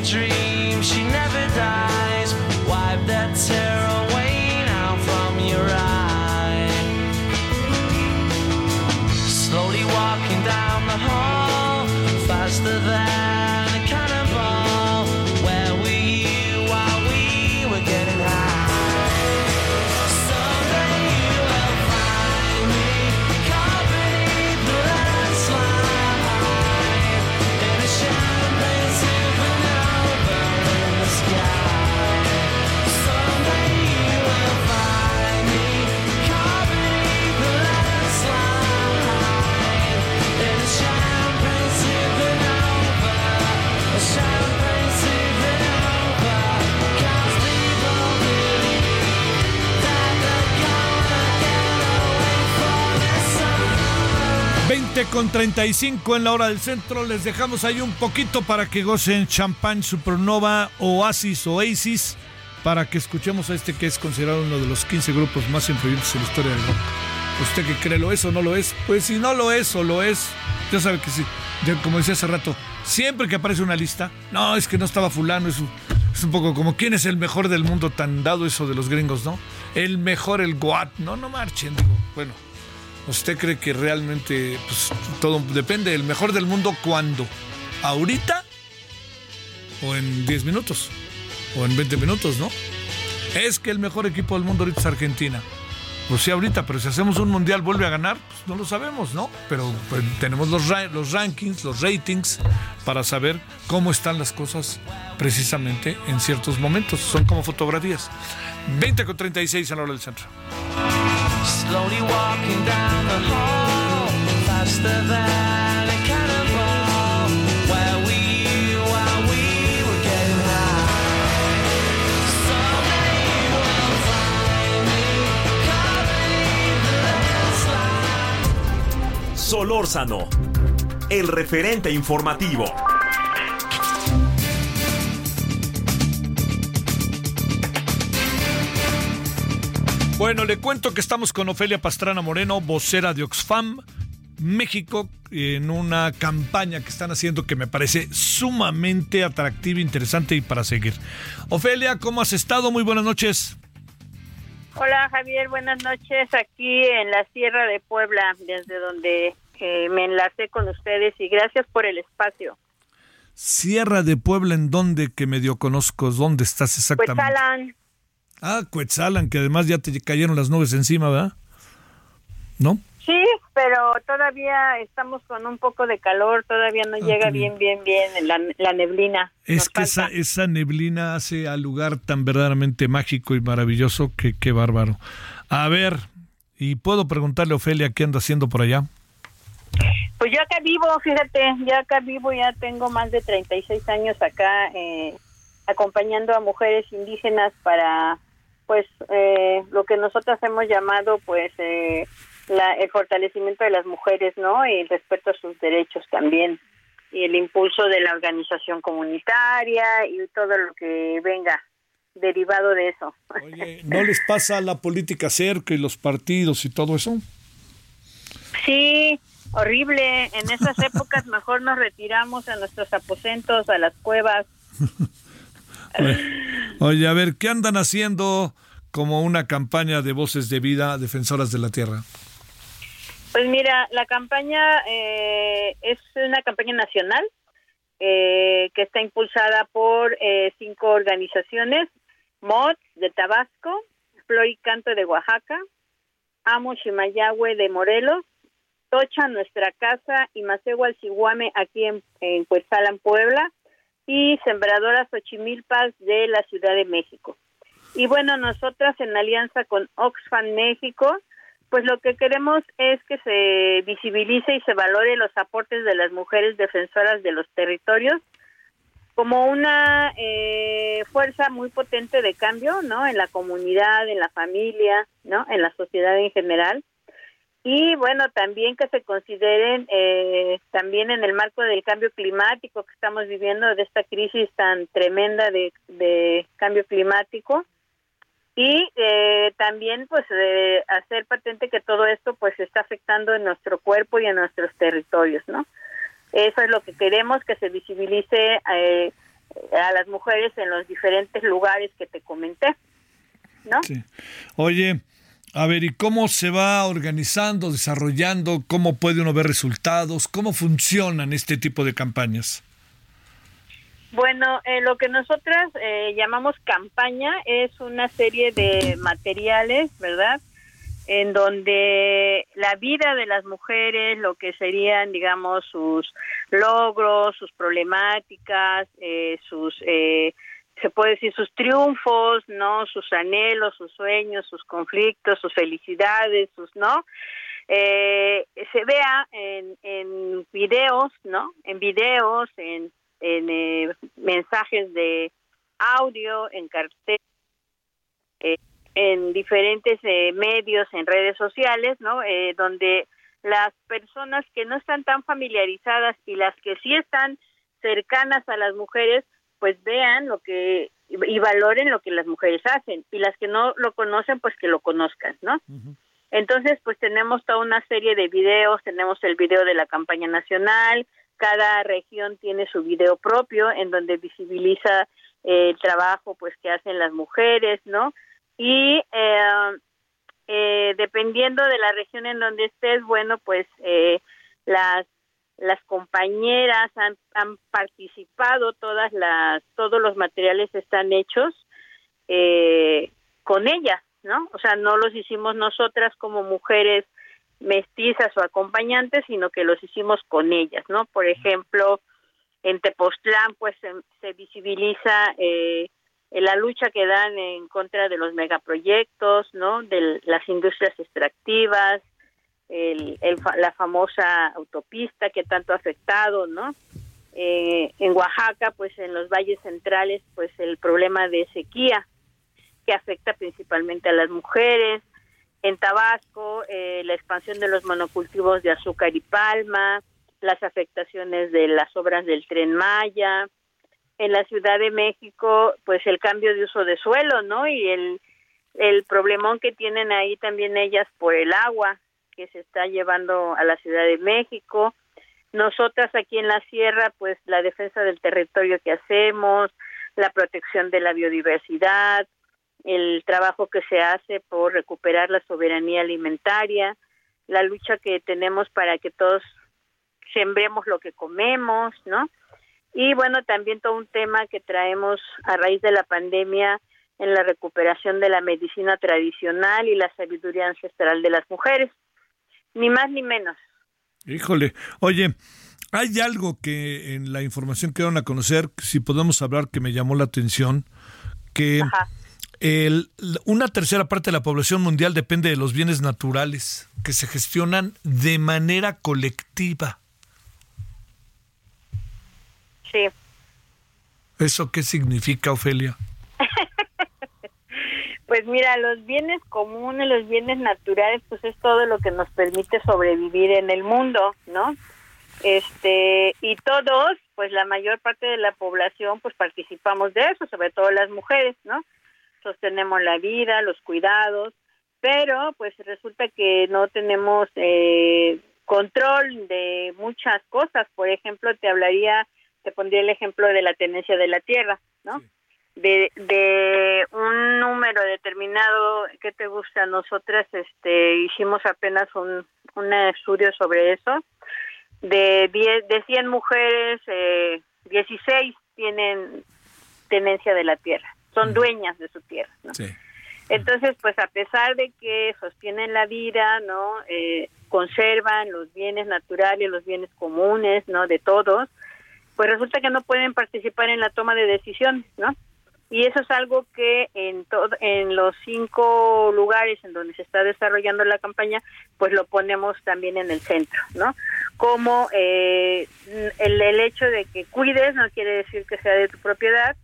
Speaker 7: a dream, she never dies. Wipe that tear away now from your eye. Slowly walking down the hall, faster than
Speaker 1: 20 con 35 en la hora del centro. Les dejamos ahí un poquito para que gocen Champagne Supernova, Oasis, Oasis, para que escuchemos a este que es considerado uno de los 15 grupos más influyentes en la historia del rock. ¿Usted que cree lo es o no lo es? Pues si no lo es o lo es, ya sabe que sí. Ya, como decía hace rato, siempre que aparece una lista, no, es que no estaba fulano, es un, es un poco como quién es el mejor del mundo, tan dado eso de los gringos, ¿no? El mejor, el Goat, no, no marchen, digo, bueno. ¿Usted cree que realmente pues, todo depende del mejor del mundo cuándo? ¿Ahorita? ¿O en 10 minutos? ¿O en 20 minutos, no? Es que el mejor equipo del mundo ahorita es Argentina. Pues sí, ahorita, pero si hacemos un mundial, ¿vuelve a ganar? Pues no lo sabemos, ¿no? Pero pues, tenemos los, los rankings, los ratings, para saber cómo están las cosas precisamente en ciertos momentos. Son como fotografías. 20 con 36 a la hora del centro.
Speaker 7: Slowly walking down the hall, faster than we were getting.
Speaker 3: Solórzano, el referente informativo.
Speaker 1: Bueno, le cuento que estamos con Ofelia Pastrana Moreno, vocera de Oxfam México, en una campaña que están haciendo que me parece sumamente atractiva, interesante y para seguir. Ofelia, ¿cómo has estado? Muy buenas noches.
Speaker 16: Hola Javier, buenas noches aquí en la Sierra de Puebla, desde donde eh, me enlacé con ustedes y gracias por el espacio.
Speaker 1: Sierra de Puebla, ¿en dónde que medio conozco? ¿Dónde estás exactamente?
Speaker 16: Cuetzalan,
Speaker 1: Ah, Cuetzalan, que además ya te cayeron las nubes encima, ¿verdad? ¿No?
Speaker 16: sí, pero todavía estamos con un poco de calor, todavía no
Speaker 1: Ah,
Speaker 16: llega
Speaker 1: bien.
Speaker 16: bien, bien, la, la neblina.
Speaker 1: Es que esa, esa neblina hace al lugar tan verdaderamente mágico y maravilloso que qué bárbaro. A ver, y puedo preguntarle a Ofelia qué anda haciendo por allá.
Speaker 16: Pues yo acá vivo, fíjate, ya acá vivo, ya tengo más de 36 años acá eh, acompañando a mujeres indígenas para, pues, eh, lo que nosotros hemos llamado, pues, eh, la, el fortalecimiento de las mujeres, ¿no? Y el respeto a sus derechos también. Y el impulso de la organización comunitaria y todo lo que venga derivado de eso.
Speaker 1: ¿No les pasa la política cerca y los partidos y todo eso?
Speaker 16: Sí, horrible. En esas épocas mejor nos retiramos a nuestros aposentos, a las cuevas.
Speaker 1: Oye, a ver, ¿qué andan haciendo como una campaña de voces de vida defensoras de la tierra?
Speaker 16: Pues mira, la campaña eh, es una campaña nacional eh, que está impulsada por eh, cinco organizaciones, MOD de Tabasco, Flor y Canto de Oaxaca, Amo Chimayagüe de Morelos, Tocha Nuestra Casa y Macegua aquí en, en Puebla, y Sembradoras Xochimilpas de la Ciudad de México. Y bueno, nosotras en alianza con Oxfam México, pues lo que queremos es que se visibilice y se valore los aportes de las mujeres defensoras de los territorios como una eh, fuerza muy potente de cambio, ¿no? En la comunidad, en la familia, ¿no? En la sociedad en general. Y bueno, también que se consideren eh, también en el marco del cambio climático que estamos viviendo, de esta crisis tan tremenda de, cambio climático, y eh, también pues eh, hacer patente que todo esto pues está afectando en nuestro cuerpo y en nuestros territorios, ¿no? Eso es lo que queremos que se visibilice eh, a las mujeres en los diferentes lugares que te comenté, ¿no?
Speaker 1: Sí. Oye, a ver, ¿y cómo se va organizando, desarrollando? ¿Cómo puede uno ver resultados? ¿Cómo funcionan este tipo de campañas?
Speaker 16: Bueno, eh, lo que nosotras eh, llamamos campaña es una serie de materiales, ¿verdad? En donde la vida de las mujeres, lo que serían, digamos, sus logros, sus problemáticas, eh, sus, se puede decir, sus triunfos, ¿no? Sus anhelos, sus sueños, sus conflictos, sus felicidades, sus, ¿no? se vea en, en videos, ¿no? En videos, en en eh, mensajes de audio, en cartel, eh, en diferentes eh, medios, en redes sociales, ¿no? donde las personas que no están tan familiarizadas y las que sí están cercanas a las mujeres, pues vean lo que y valoren lo que las mujeres hacen y las que no lo conocen, pues que lo conozcan, ¿no? Entonces, pues tenemos toda una serie de videos, tenemos el video de la campaña nacional, cada región tiene su video propio en donde visibiliza eh, el trabajo pues que hacen las mujeres, ¿no? Y eh, eh, dependiendo de la región en donde estés, bueno, pues las las compañeras han, han participado, todas las todos los materiales están hechos con ellas, ¿no? O sea, no los hicimos nosotras como mujeres mestizas o acompañantes, sino que los hicimos con ellas, ¿no? Por ejemplo, en Tepoztlán, pues se, visibiliza eh, la lucha que dan en contra de los megaproyectos, ¿no? De las industrias extractivas, el, la famosa autopista que tanto ha afectado, ¿no? Eh, en Oaxaca, pues en los valles centrales, pues el problema de sequía que afecta principalmente a las mujeres, en Tabasco, eh, la expansión de los monocultivos de azúcar y palma, las afectaciones de las obras del tren Maya. En la Ciudad de México, pues el cambio de uso de suelo, ¿no? Y el, el problemón que tienen ahí también ellas por el agua que se está llevando a la Ciudad de México. Nosotras aquí en la sierra, pues la defensa del territorio que hacemos, la protección de la biodiversidad, el trabajo que se hace por recuperar la soberanía alimentaria, la lucha que tenemos para que todos sembremos lo que comemos, ¿no? Y bueno, también todo un tema que traemos a raíz de la pandemia en la recuperación de la medicina tradicional y la sabiduría ancestral de las mujeres. Ni más ni menos.
Speaker 1: Híjole, oye, hay algo que en la información que van a conocer, si podemos hablar, que me llamó la atención, que el, una tercera parte de la población mundial depende de los bienes naturales que se gestionan de manera colectiva.
Speaker 16: Sí.
Speaker 1: ¿Eso qué significa, Ofelia?
Speaker 16: Pues mira, los bienes comunes, los bienes naturales, pues es todo lo que nos permite sobrevivir en el mundo, ¿no? Este, y todos, pues la mayor parte de la población, pues participamos de eso, sobre todo las mujeres, ¿no? sostenemos la vida, los cuidados, pero pues resulta que no tenemos eh, control de muchas cosas. Por ejemplo, te hablaría, te pondría el ejemplo de la tenencia de la tierra, ¿no? De, de un número determinado que te gusta, nosotras este, hicimos apenas un, un estudio sobre eso. De, 10, de 100 mujeres, eh, 16 tienen tenencia de la tierra, son dueñas de su tierra. ¿no? Entonces, pues a pesar de que sostienen la vida, ¿no? Eh, conservan los bienes naturales, los bienes comunes, ¿no? De todos, pues resulta que no pueden participar en la toma de decisiones, ¿no? Y eso es algo que en en los cinco lugares en donde se está desarrollando la campaña, pues lo ponemos también en el centro, ¿no? Como eh, el, el hecho de que cuides no quiere decir que sea de tu propiedad,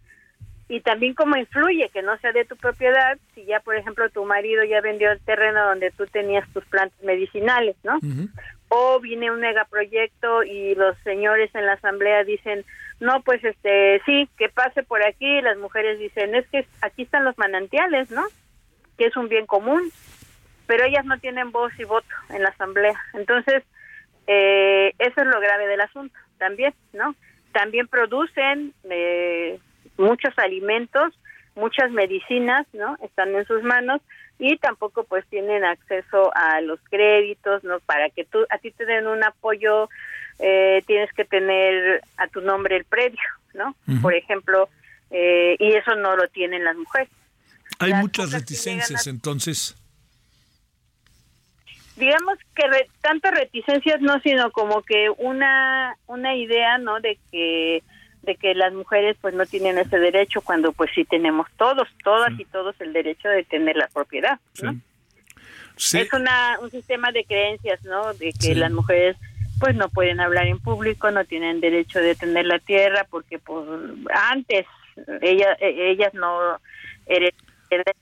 Speaker 16: y también cómo influye que no sea de tu propiedad si ya por ejemplo tu marido ya vendió el terreno donde tú tenías tus plantas medicinales, ¿no? O viene un megaproyecto y los señores en la asamblea dicen, "No, pues este, sí, que pase por aquí." Las mujeres dicen, "Es que aquí están los manantiales, ¿no? Que es un bien común." Pero ellas no tienen voz y voto en la asamblea. Entonces, eh, eso es lo grave del asunto también, ¿no? También producen eh, muchos alimentos, muchas medicinas, ¿no? Están en sus manos y tampoco pues tienen acceso a los créditos, ¿no? Para que tú a ti te den un apoyo eh, tienes que tener a tu nombre el predio, ¿no? Por ejemplo, eh, y eso no lo tienen las mujeres.
Speaker 1: Hay muchas reticencias entonces.
Speaker 16: Digamos que tanto reticencias no, sino como que una una idea, ¿no? De que de que las mujeres pues no tienen ese derecho cuando pues sí tenemos todos, todas y todos el derecho de tener la propiedad. ¿no? Es una, un sistema de creencias, ¿no? De que las mujeres pues no pueden hablar en público, no tienen derecho de tener la tierra porque pues antes ellas ellas no heredan.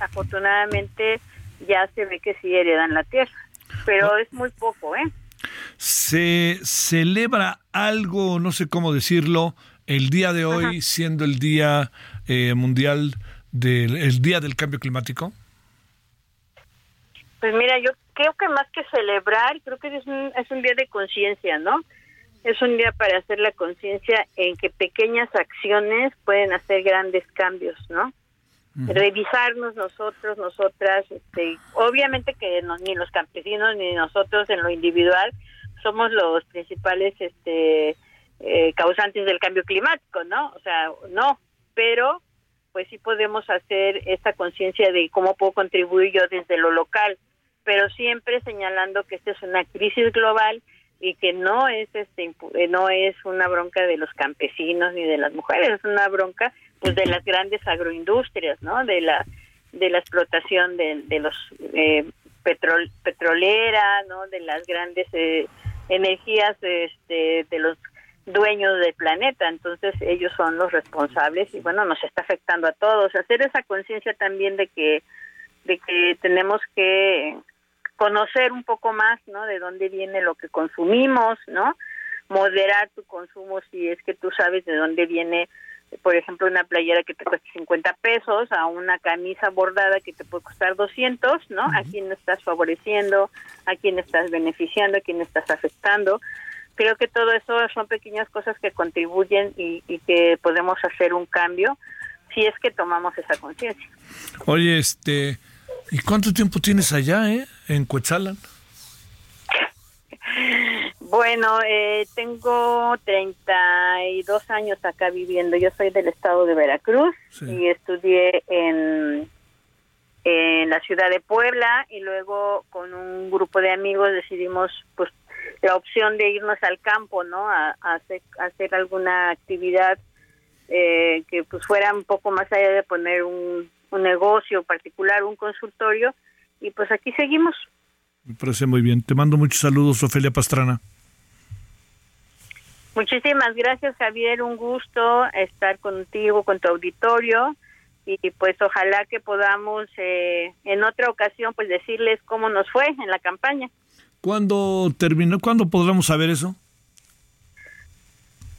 Speaker 16: Afortunadamente ya se ve que sí heredan la tierra, pero es muy poco, ¿eh?
Speaker 1: Se celebra algo, no sé cómo decirlo, el día de hoy siendo el día eh, mundial del el día del cambio climático?
Speaker 16: Pues mira, yo creo que más que celebrar, creo que es un, es un día de conciencia, ¿no? Es un día para hacer la conciencia en que pequeñas acciones pueden hacer grandes cambios, ¿no? Revisarnos nosotros, nosotras, este, obviamente que ni los campesinos ni nosotros en lo individual somos los principales este eh, causantes del cambio climático, ¿no? O sea, no, pero pues sí podemos hacer esta conciencia de cómo puedo contribuir yo desde lo local, pero siempre señalando que esta es una crisis global y que no es este eh, no es una bronca de los campesinos ni de las mujeres, es una bronca pues de las grandes agroindustrias, ¿no? De la de la explotación de, de los eh, petrol, petrolera, ¿no? De las grandes eh, energías este, de los dueños del planeta, entonces ellos son los responsables y bueno, nos está afectando a todos. Hacer esa conciencia también de que de que tenemos que conocer un poco más, ¿no? De dónde viene lo que consumimos, ¿no? Moderar tu consumo si es que tú sabes de dónde viene por ejemplo, una playera que te cuesta 50 pesos a una camisa bordada que te puede costar 200, ¿no? A quién estás favoreciendo, a quién estás beneficiando, a quién estás afectando. Creo que todo eso son pequeñas cosas que contribuyen y, que podemos hacer un cambio si es que tomamos esa conciencia.
Speaker 1: Oye, este, ¿y cuánto tiempo tienes allá, eh, en Cuetzalan?
Speaker 16: Bueno, eh, tengo 32 años acá viviendo. Yo soy del estado de Veracruz y estudié en, en la ciudad de Puebla y luego con un grupo de amigos decidimos pues la opción de irnos al campo, ¿no? A, hacer, hacer, alguna actividad eh, que pues fuera un poco más allá de poner un, un negocio particular, un consultorio y pues aquí seguimos.
Speaker 1: Me parece muy bien. Te mando muchos saludos, Ofelia Pastrana.
Speaker 16: Muchísimas gracias, Javier. Un gusto estar contigo, con tu auditorio. Y pues ojalá que podamos eh, en otra ocasión pues decirles cómo nos fue en la campaña.
Speaker 1: ¿Cuándo terminó? ¿Cuándo podremos saber eso?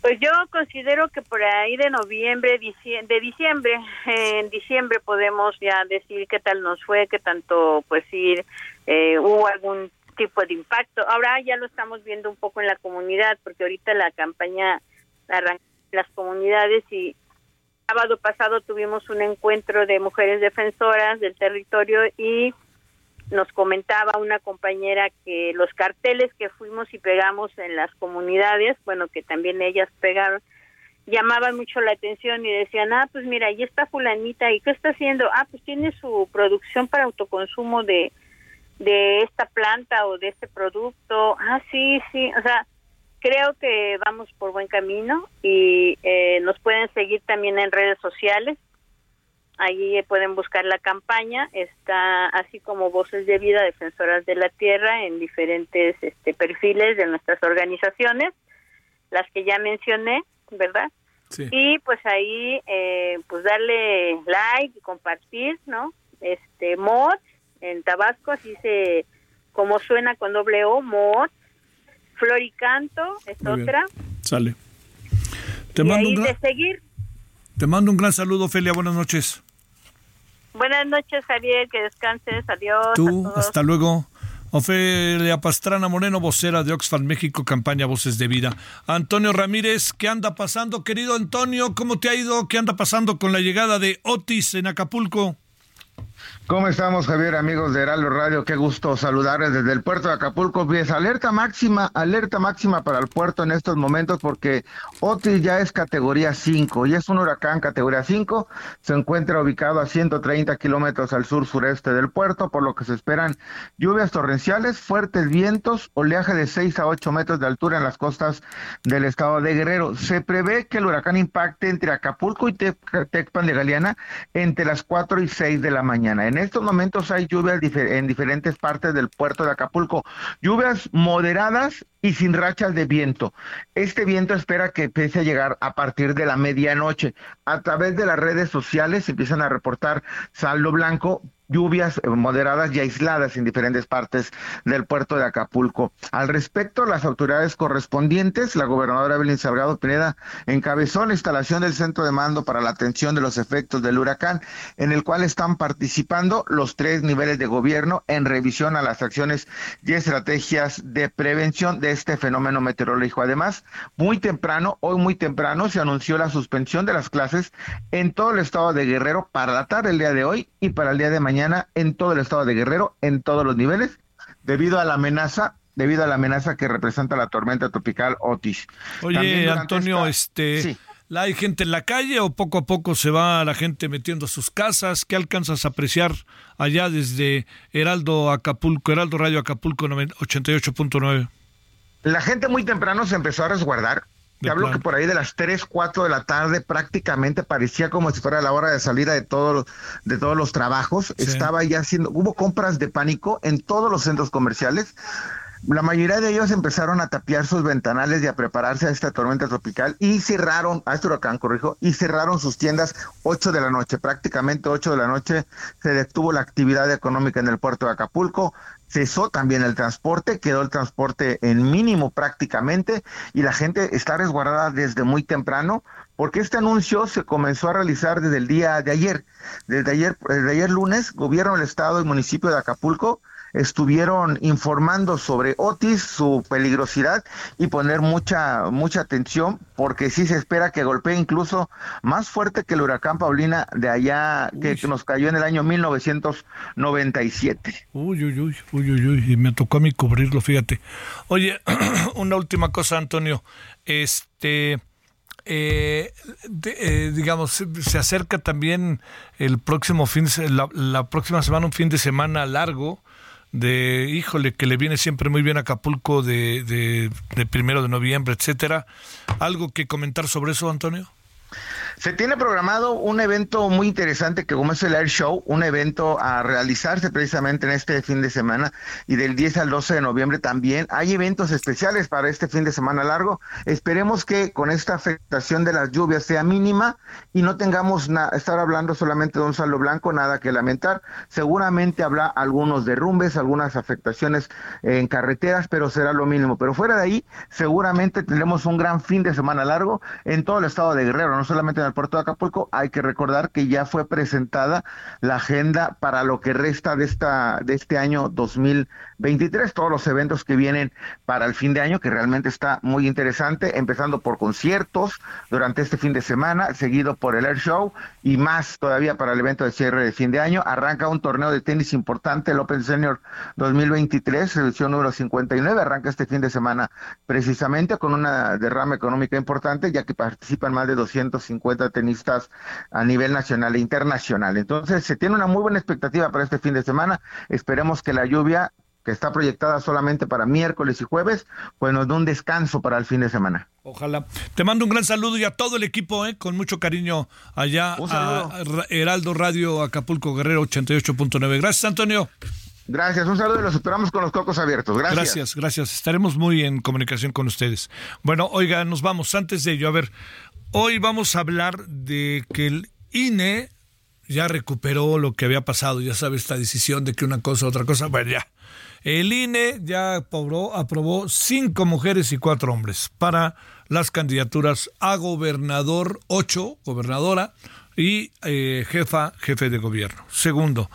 Speaker 16: Pues yo considero que por ahí de noviembre, de diciembre, en diciembre podemos ya decir qué tal nos fue, qué tanto pues ir, eh, hubo algún tipo de impacto. Ahora ya lo estamos viendo un poco en la comunidad, porque ahorita la campaña arrancó en las comunidades y sábado pasado tuvimos un encuentro de mujeres defensoras del territorio y nos comentaba una compañera que los carteles que fuimos y pegamos en las comunidades, bueno, que también ellas pegaron, llamaban mucho la atención y decían, ah, pues mira, ahí está fulanita, ¿y qué está haciendo? Ah, pues tiene su producción para autoconsumo de, de esta planta o de este producto. Ah, sí, sí, o sea, creo que vamos por buen camino y eh, nos pueden seguir también en redes sociales. Ahí pueden buscar la campaña, está así como Voces de Vida, Defensoras de la Tierra, en diferentes este, perfiles de nuestras organizaciones, las que ya mencioné, ¿verdad? Y pues ahí, eh, pues darle like y compartir, ¿no? Este, mod en Tabasco, así se, como suena con doble O, mod. Floricanto es otra.
Speaker 1: Sale. Te mando, un gran,
Speaker 16: seguir.
Speaker 1: te mando un gran saludo, Ofelia. Buenas noches.
Speaker 16: Buenas noches, Javier. Que descanses. Adiós.
Speaker 1: Tú, hasta luego. Ofelia Pastrana Moreno, vocera de Oxfam México, campaña Voces de Vida. Antonio Ramírez, ¿qué anda pasando, querido Antonio? ¿Cómo te ha ido? ¿Qué anda pasando con la llegada de Otis en Acapulco?
Speaker 17: ¿Cómo estamos, Javier, amigos de Heraldo Radio? Qué gusto saludarles desde el puerto de Acapulco. Pues alerta máxima, alerta máxima para el puerto en estos momentos porque Otis ya es categoría 5 y es un huracán categoría 5. Se encuentra ubicado a 130 kilómetros al sur sureste del puerto, por lo que se esperan lluvias torrenciales, fuertes vientos, oleaje de 6 a 8 metros de altura en las costas del estado de Guerrero. Se prevé que el huracán impacte entre Acapulco y Tecpan de Galeana entre las 4 y 6 de la mañana. En estos momentos hay lluvias en diferentes partes del puerto de Acapulco, lluvias moderadas y sin rachas de viento. Este viento espera que empiece a llegar a partir de la medianoche. A través de las redes sociales empiezan a reportar saldo blanco lluvias eh, moderadas y aisladas en diferentes partes del puerto de Acapulco. Al respecto, las autoridades correspondientes, la gobernadora Evelyn Salgado Pineda, encabezó la instalación del centro de mando para la atención de los efectos del huracán, en el cual están participando los tres niveles de gobierno en revisión a las acciones y estrategias de prevención de este fenómeno meteorológico. Además, muy temprano, hoy muy temprano, se anunció la suspensión de las clases en todo el estado de Guerrero para la tarde del día de hoy y para el día de mañana en todo el estado de Guerrero, en todos los niveles, debido a la amenaza debido a la amenaza que representa la tormenta tropical Otis.
Speaker 1: Oye, Antonio, este, ¿la hay gente en la calle o poco a poco se va la gente metiendo a sus casas? ¿Qué alcanzas a apreciar allá desde Heraldo Acapulco, Heraldo Radio Acapulco 88.9?
Speaker 17: La gente muy temprano se empezó a resguardar. Te hablo que por ahí de las 3, 4 de la tarde prácticamente parecía como si fuera la hora de salida de, todo, de todos los trabajos. Estaba ya haciendo, hubo compras de pánico en todos los centros comerciales. La mayoría de ellos empezaron a tapiar sus ventanales y a prepararse a esta tormenta tropical y cerraron, a este huracán, corrijo, y cerraron sus tiendas 8 de la noche. Prácticamente 8 de la noche se detuvo la actividad económica en el puerto de Acapulco cesó también el transporte, quedó el transporte en mínimo prácticamente y la gente está resguardada desde muy temprano porque este anuncio se comenzó a realizar desde el día de ayer. Desde ayer, desde ayer lunes, gobierno del estado y municipio de Acapulco estuvieron informando sobre Otis, su peligrosidad y poner mucha mucha atención porque sí se espera que golpee incluso más fuerte que el huracán Paulina de allá que, nos cayó en el año 1997.
Speaker 1: Uy, uy, uy, uy, uy, uy, y me tocó a mí cubrirlo, fíjate. Oye, una última cosa, Antonio. Este, eh, eh, digamos, se acerca también el próximo fin, la, la próxima semana, un fin de semana largo de, híjole, que le viene siempre muy bien a Acapulco de, de, de primero de noviembre, etcétera. ¿Algo que comentar sobre eso, Antonio?
Speaker 17: Se tiene programado un evento muy interesante que como es el Air Show, un evento a realizarse precisamente en este fin de semana y del 10 al 12 de noviembre también. Hay eventos especiales para este fin de semana largo. Esperemos que con esta afectación de las lluvias sea mínima y no tengamos estar hablando solamente de un saldo blanco, nada que lamentar. Seguramente habrá algunos derrumbes, algunas afectaciones en carreteras, pero será lo mínimo. Pero fuera de ahí, seguramente tendremos un gran fin de semana largo en todo el estado de Guerrero, no solamente en el puerto de Acapulco. Hay que recordar que ya fue presentada la agenda para lo que resta de esta de este año 2023, todos los eventos que vienen para el fin de año, que realmente está muy interesante, empezando por conciertos durante este fin de semana, seguido por el Air Show y más todavía para el evento de cierre de fin de año. Arranca un torneo de tenis importante, el Open Senior 2023, edición número 59, arranca este fin de semana precisamente con una derrama económica importante, ya que participan más de 250 tenistas a nivel nacional e internacional. Entonces, se tiene una muy buena expectativa para este fin de semana. Esperemos que la lluvia que está proyectada solamente para miércoles y jueves, pues nos dé un descanso para el fin de semana.
Speaker 1: Ojalá. Te mando un gran saludo y a todo el equipo, ¿eh? con mucho cariño allá a Heraldo Radio Acapulco Guerrero 88.9. Gracias, Antonio.
Speaker 17: Gracias, un saludo y los esperamos con los cocos abiertos. Gracias.
Speaker 1: Gracias, gracias. Estaremos muy en comunicación con ustedes. Bueno, oiga, nos vamos. Antes de ello, a ver, hoy vamos a hablar de que el INE ya recuperó lo que había pasado, ya sabe esta decisión de que una cosa, otra cosa, bueno, ya. El INE ya aprobó, aprobó cinco mujeres y cuatro hombres para las candidaturas a gobernador, ocho, gobernadora, y eh, jefa, jefe de gobierno. Segundo,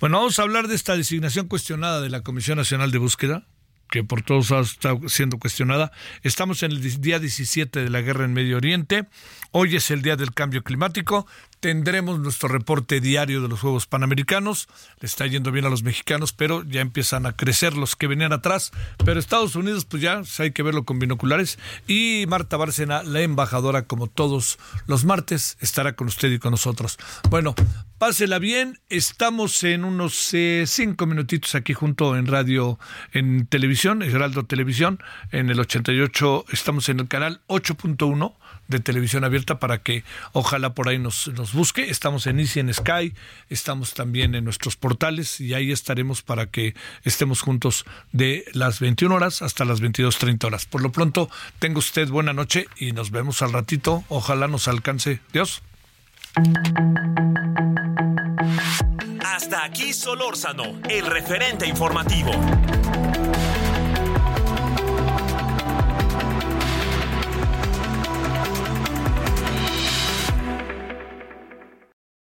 Speaker 1: bueno, vamos a hablar de esta designación cuestionada de la Comisión Nacional de Búsqueda, que por todos ha estado siendo cuestionada. Estamos en el día 17 de la guerra en Medio Oriente. Hoy es el día del cambio climático. Tendremos nuestro reporte diario de los Juegos Panamericanos. Le está yendo bien a los mexicanos, pero ya empiezan a crecer los que venían atrás. Pero Estados Unidos, pues ya hay que verlo con binoculares. Y Marta Bárcena, la embajadora, como todos los martes, estará con usted y con nosotros. Bueno, pásela bien. Estamos en unos eh, cinco minutitos aquí junto en radio, en televisión, Geraldo Televisión, en el 88. Estamos en el canal 8.1 de televisión abierta para que ojalá por ahí nos, nos busque. Estamos en Easy en Sky, estamos también en nuestros portales y ahí estaremos para que estemos juntos de las 21 horas hasta las 22.30 horas. Por lo pronto, tenga usted buena noche y nos vemos al ratito. Ojalá nos alcance. Dios.
Speaker 3: Hasta aquí Solórzano, el referente informativo.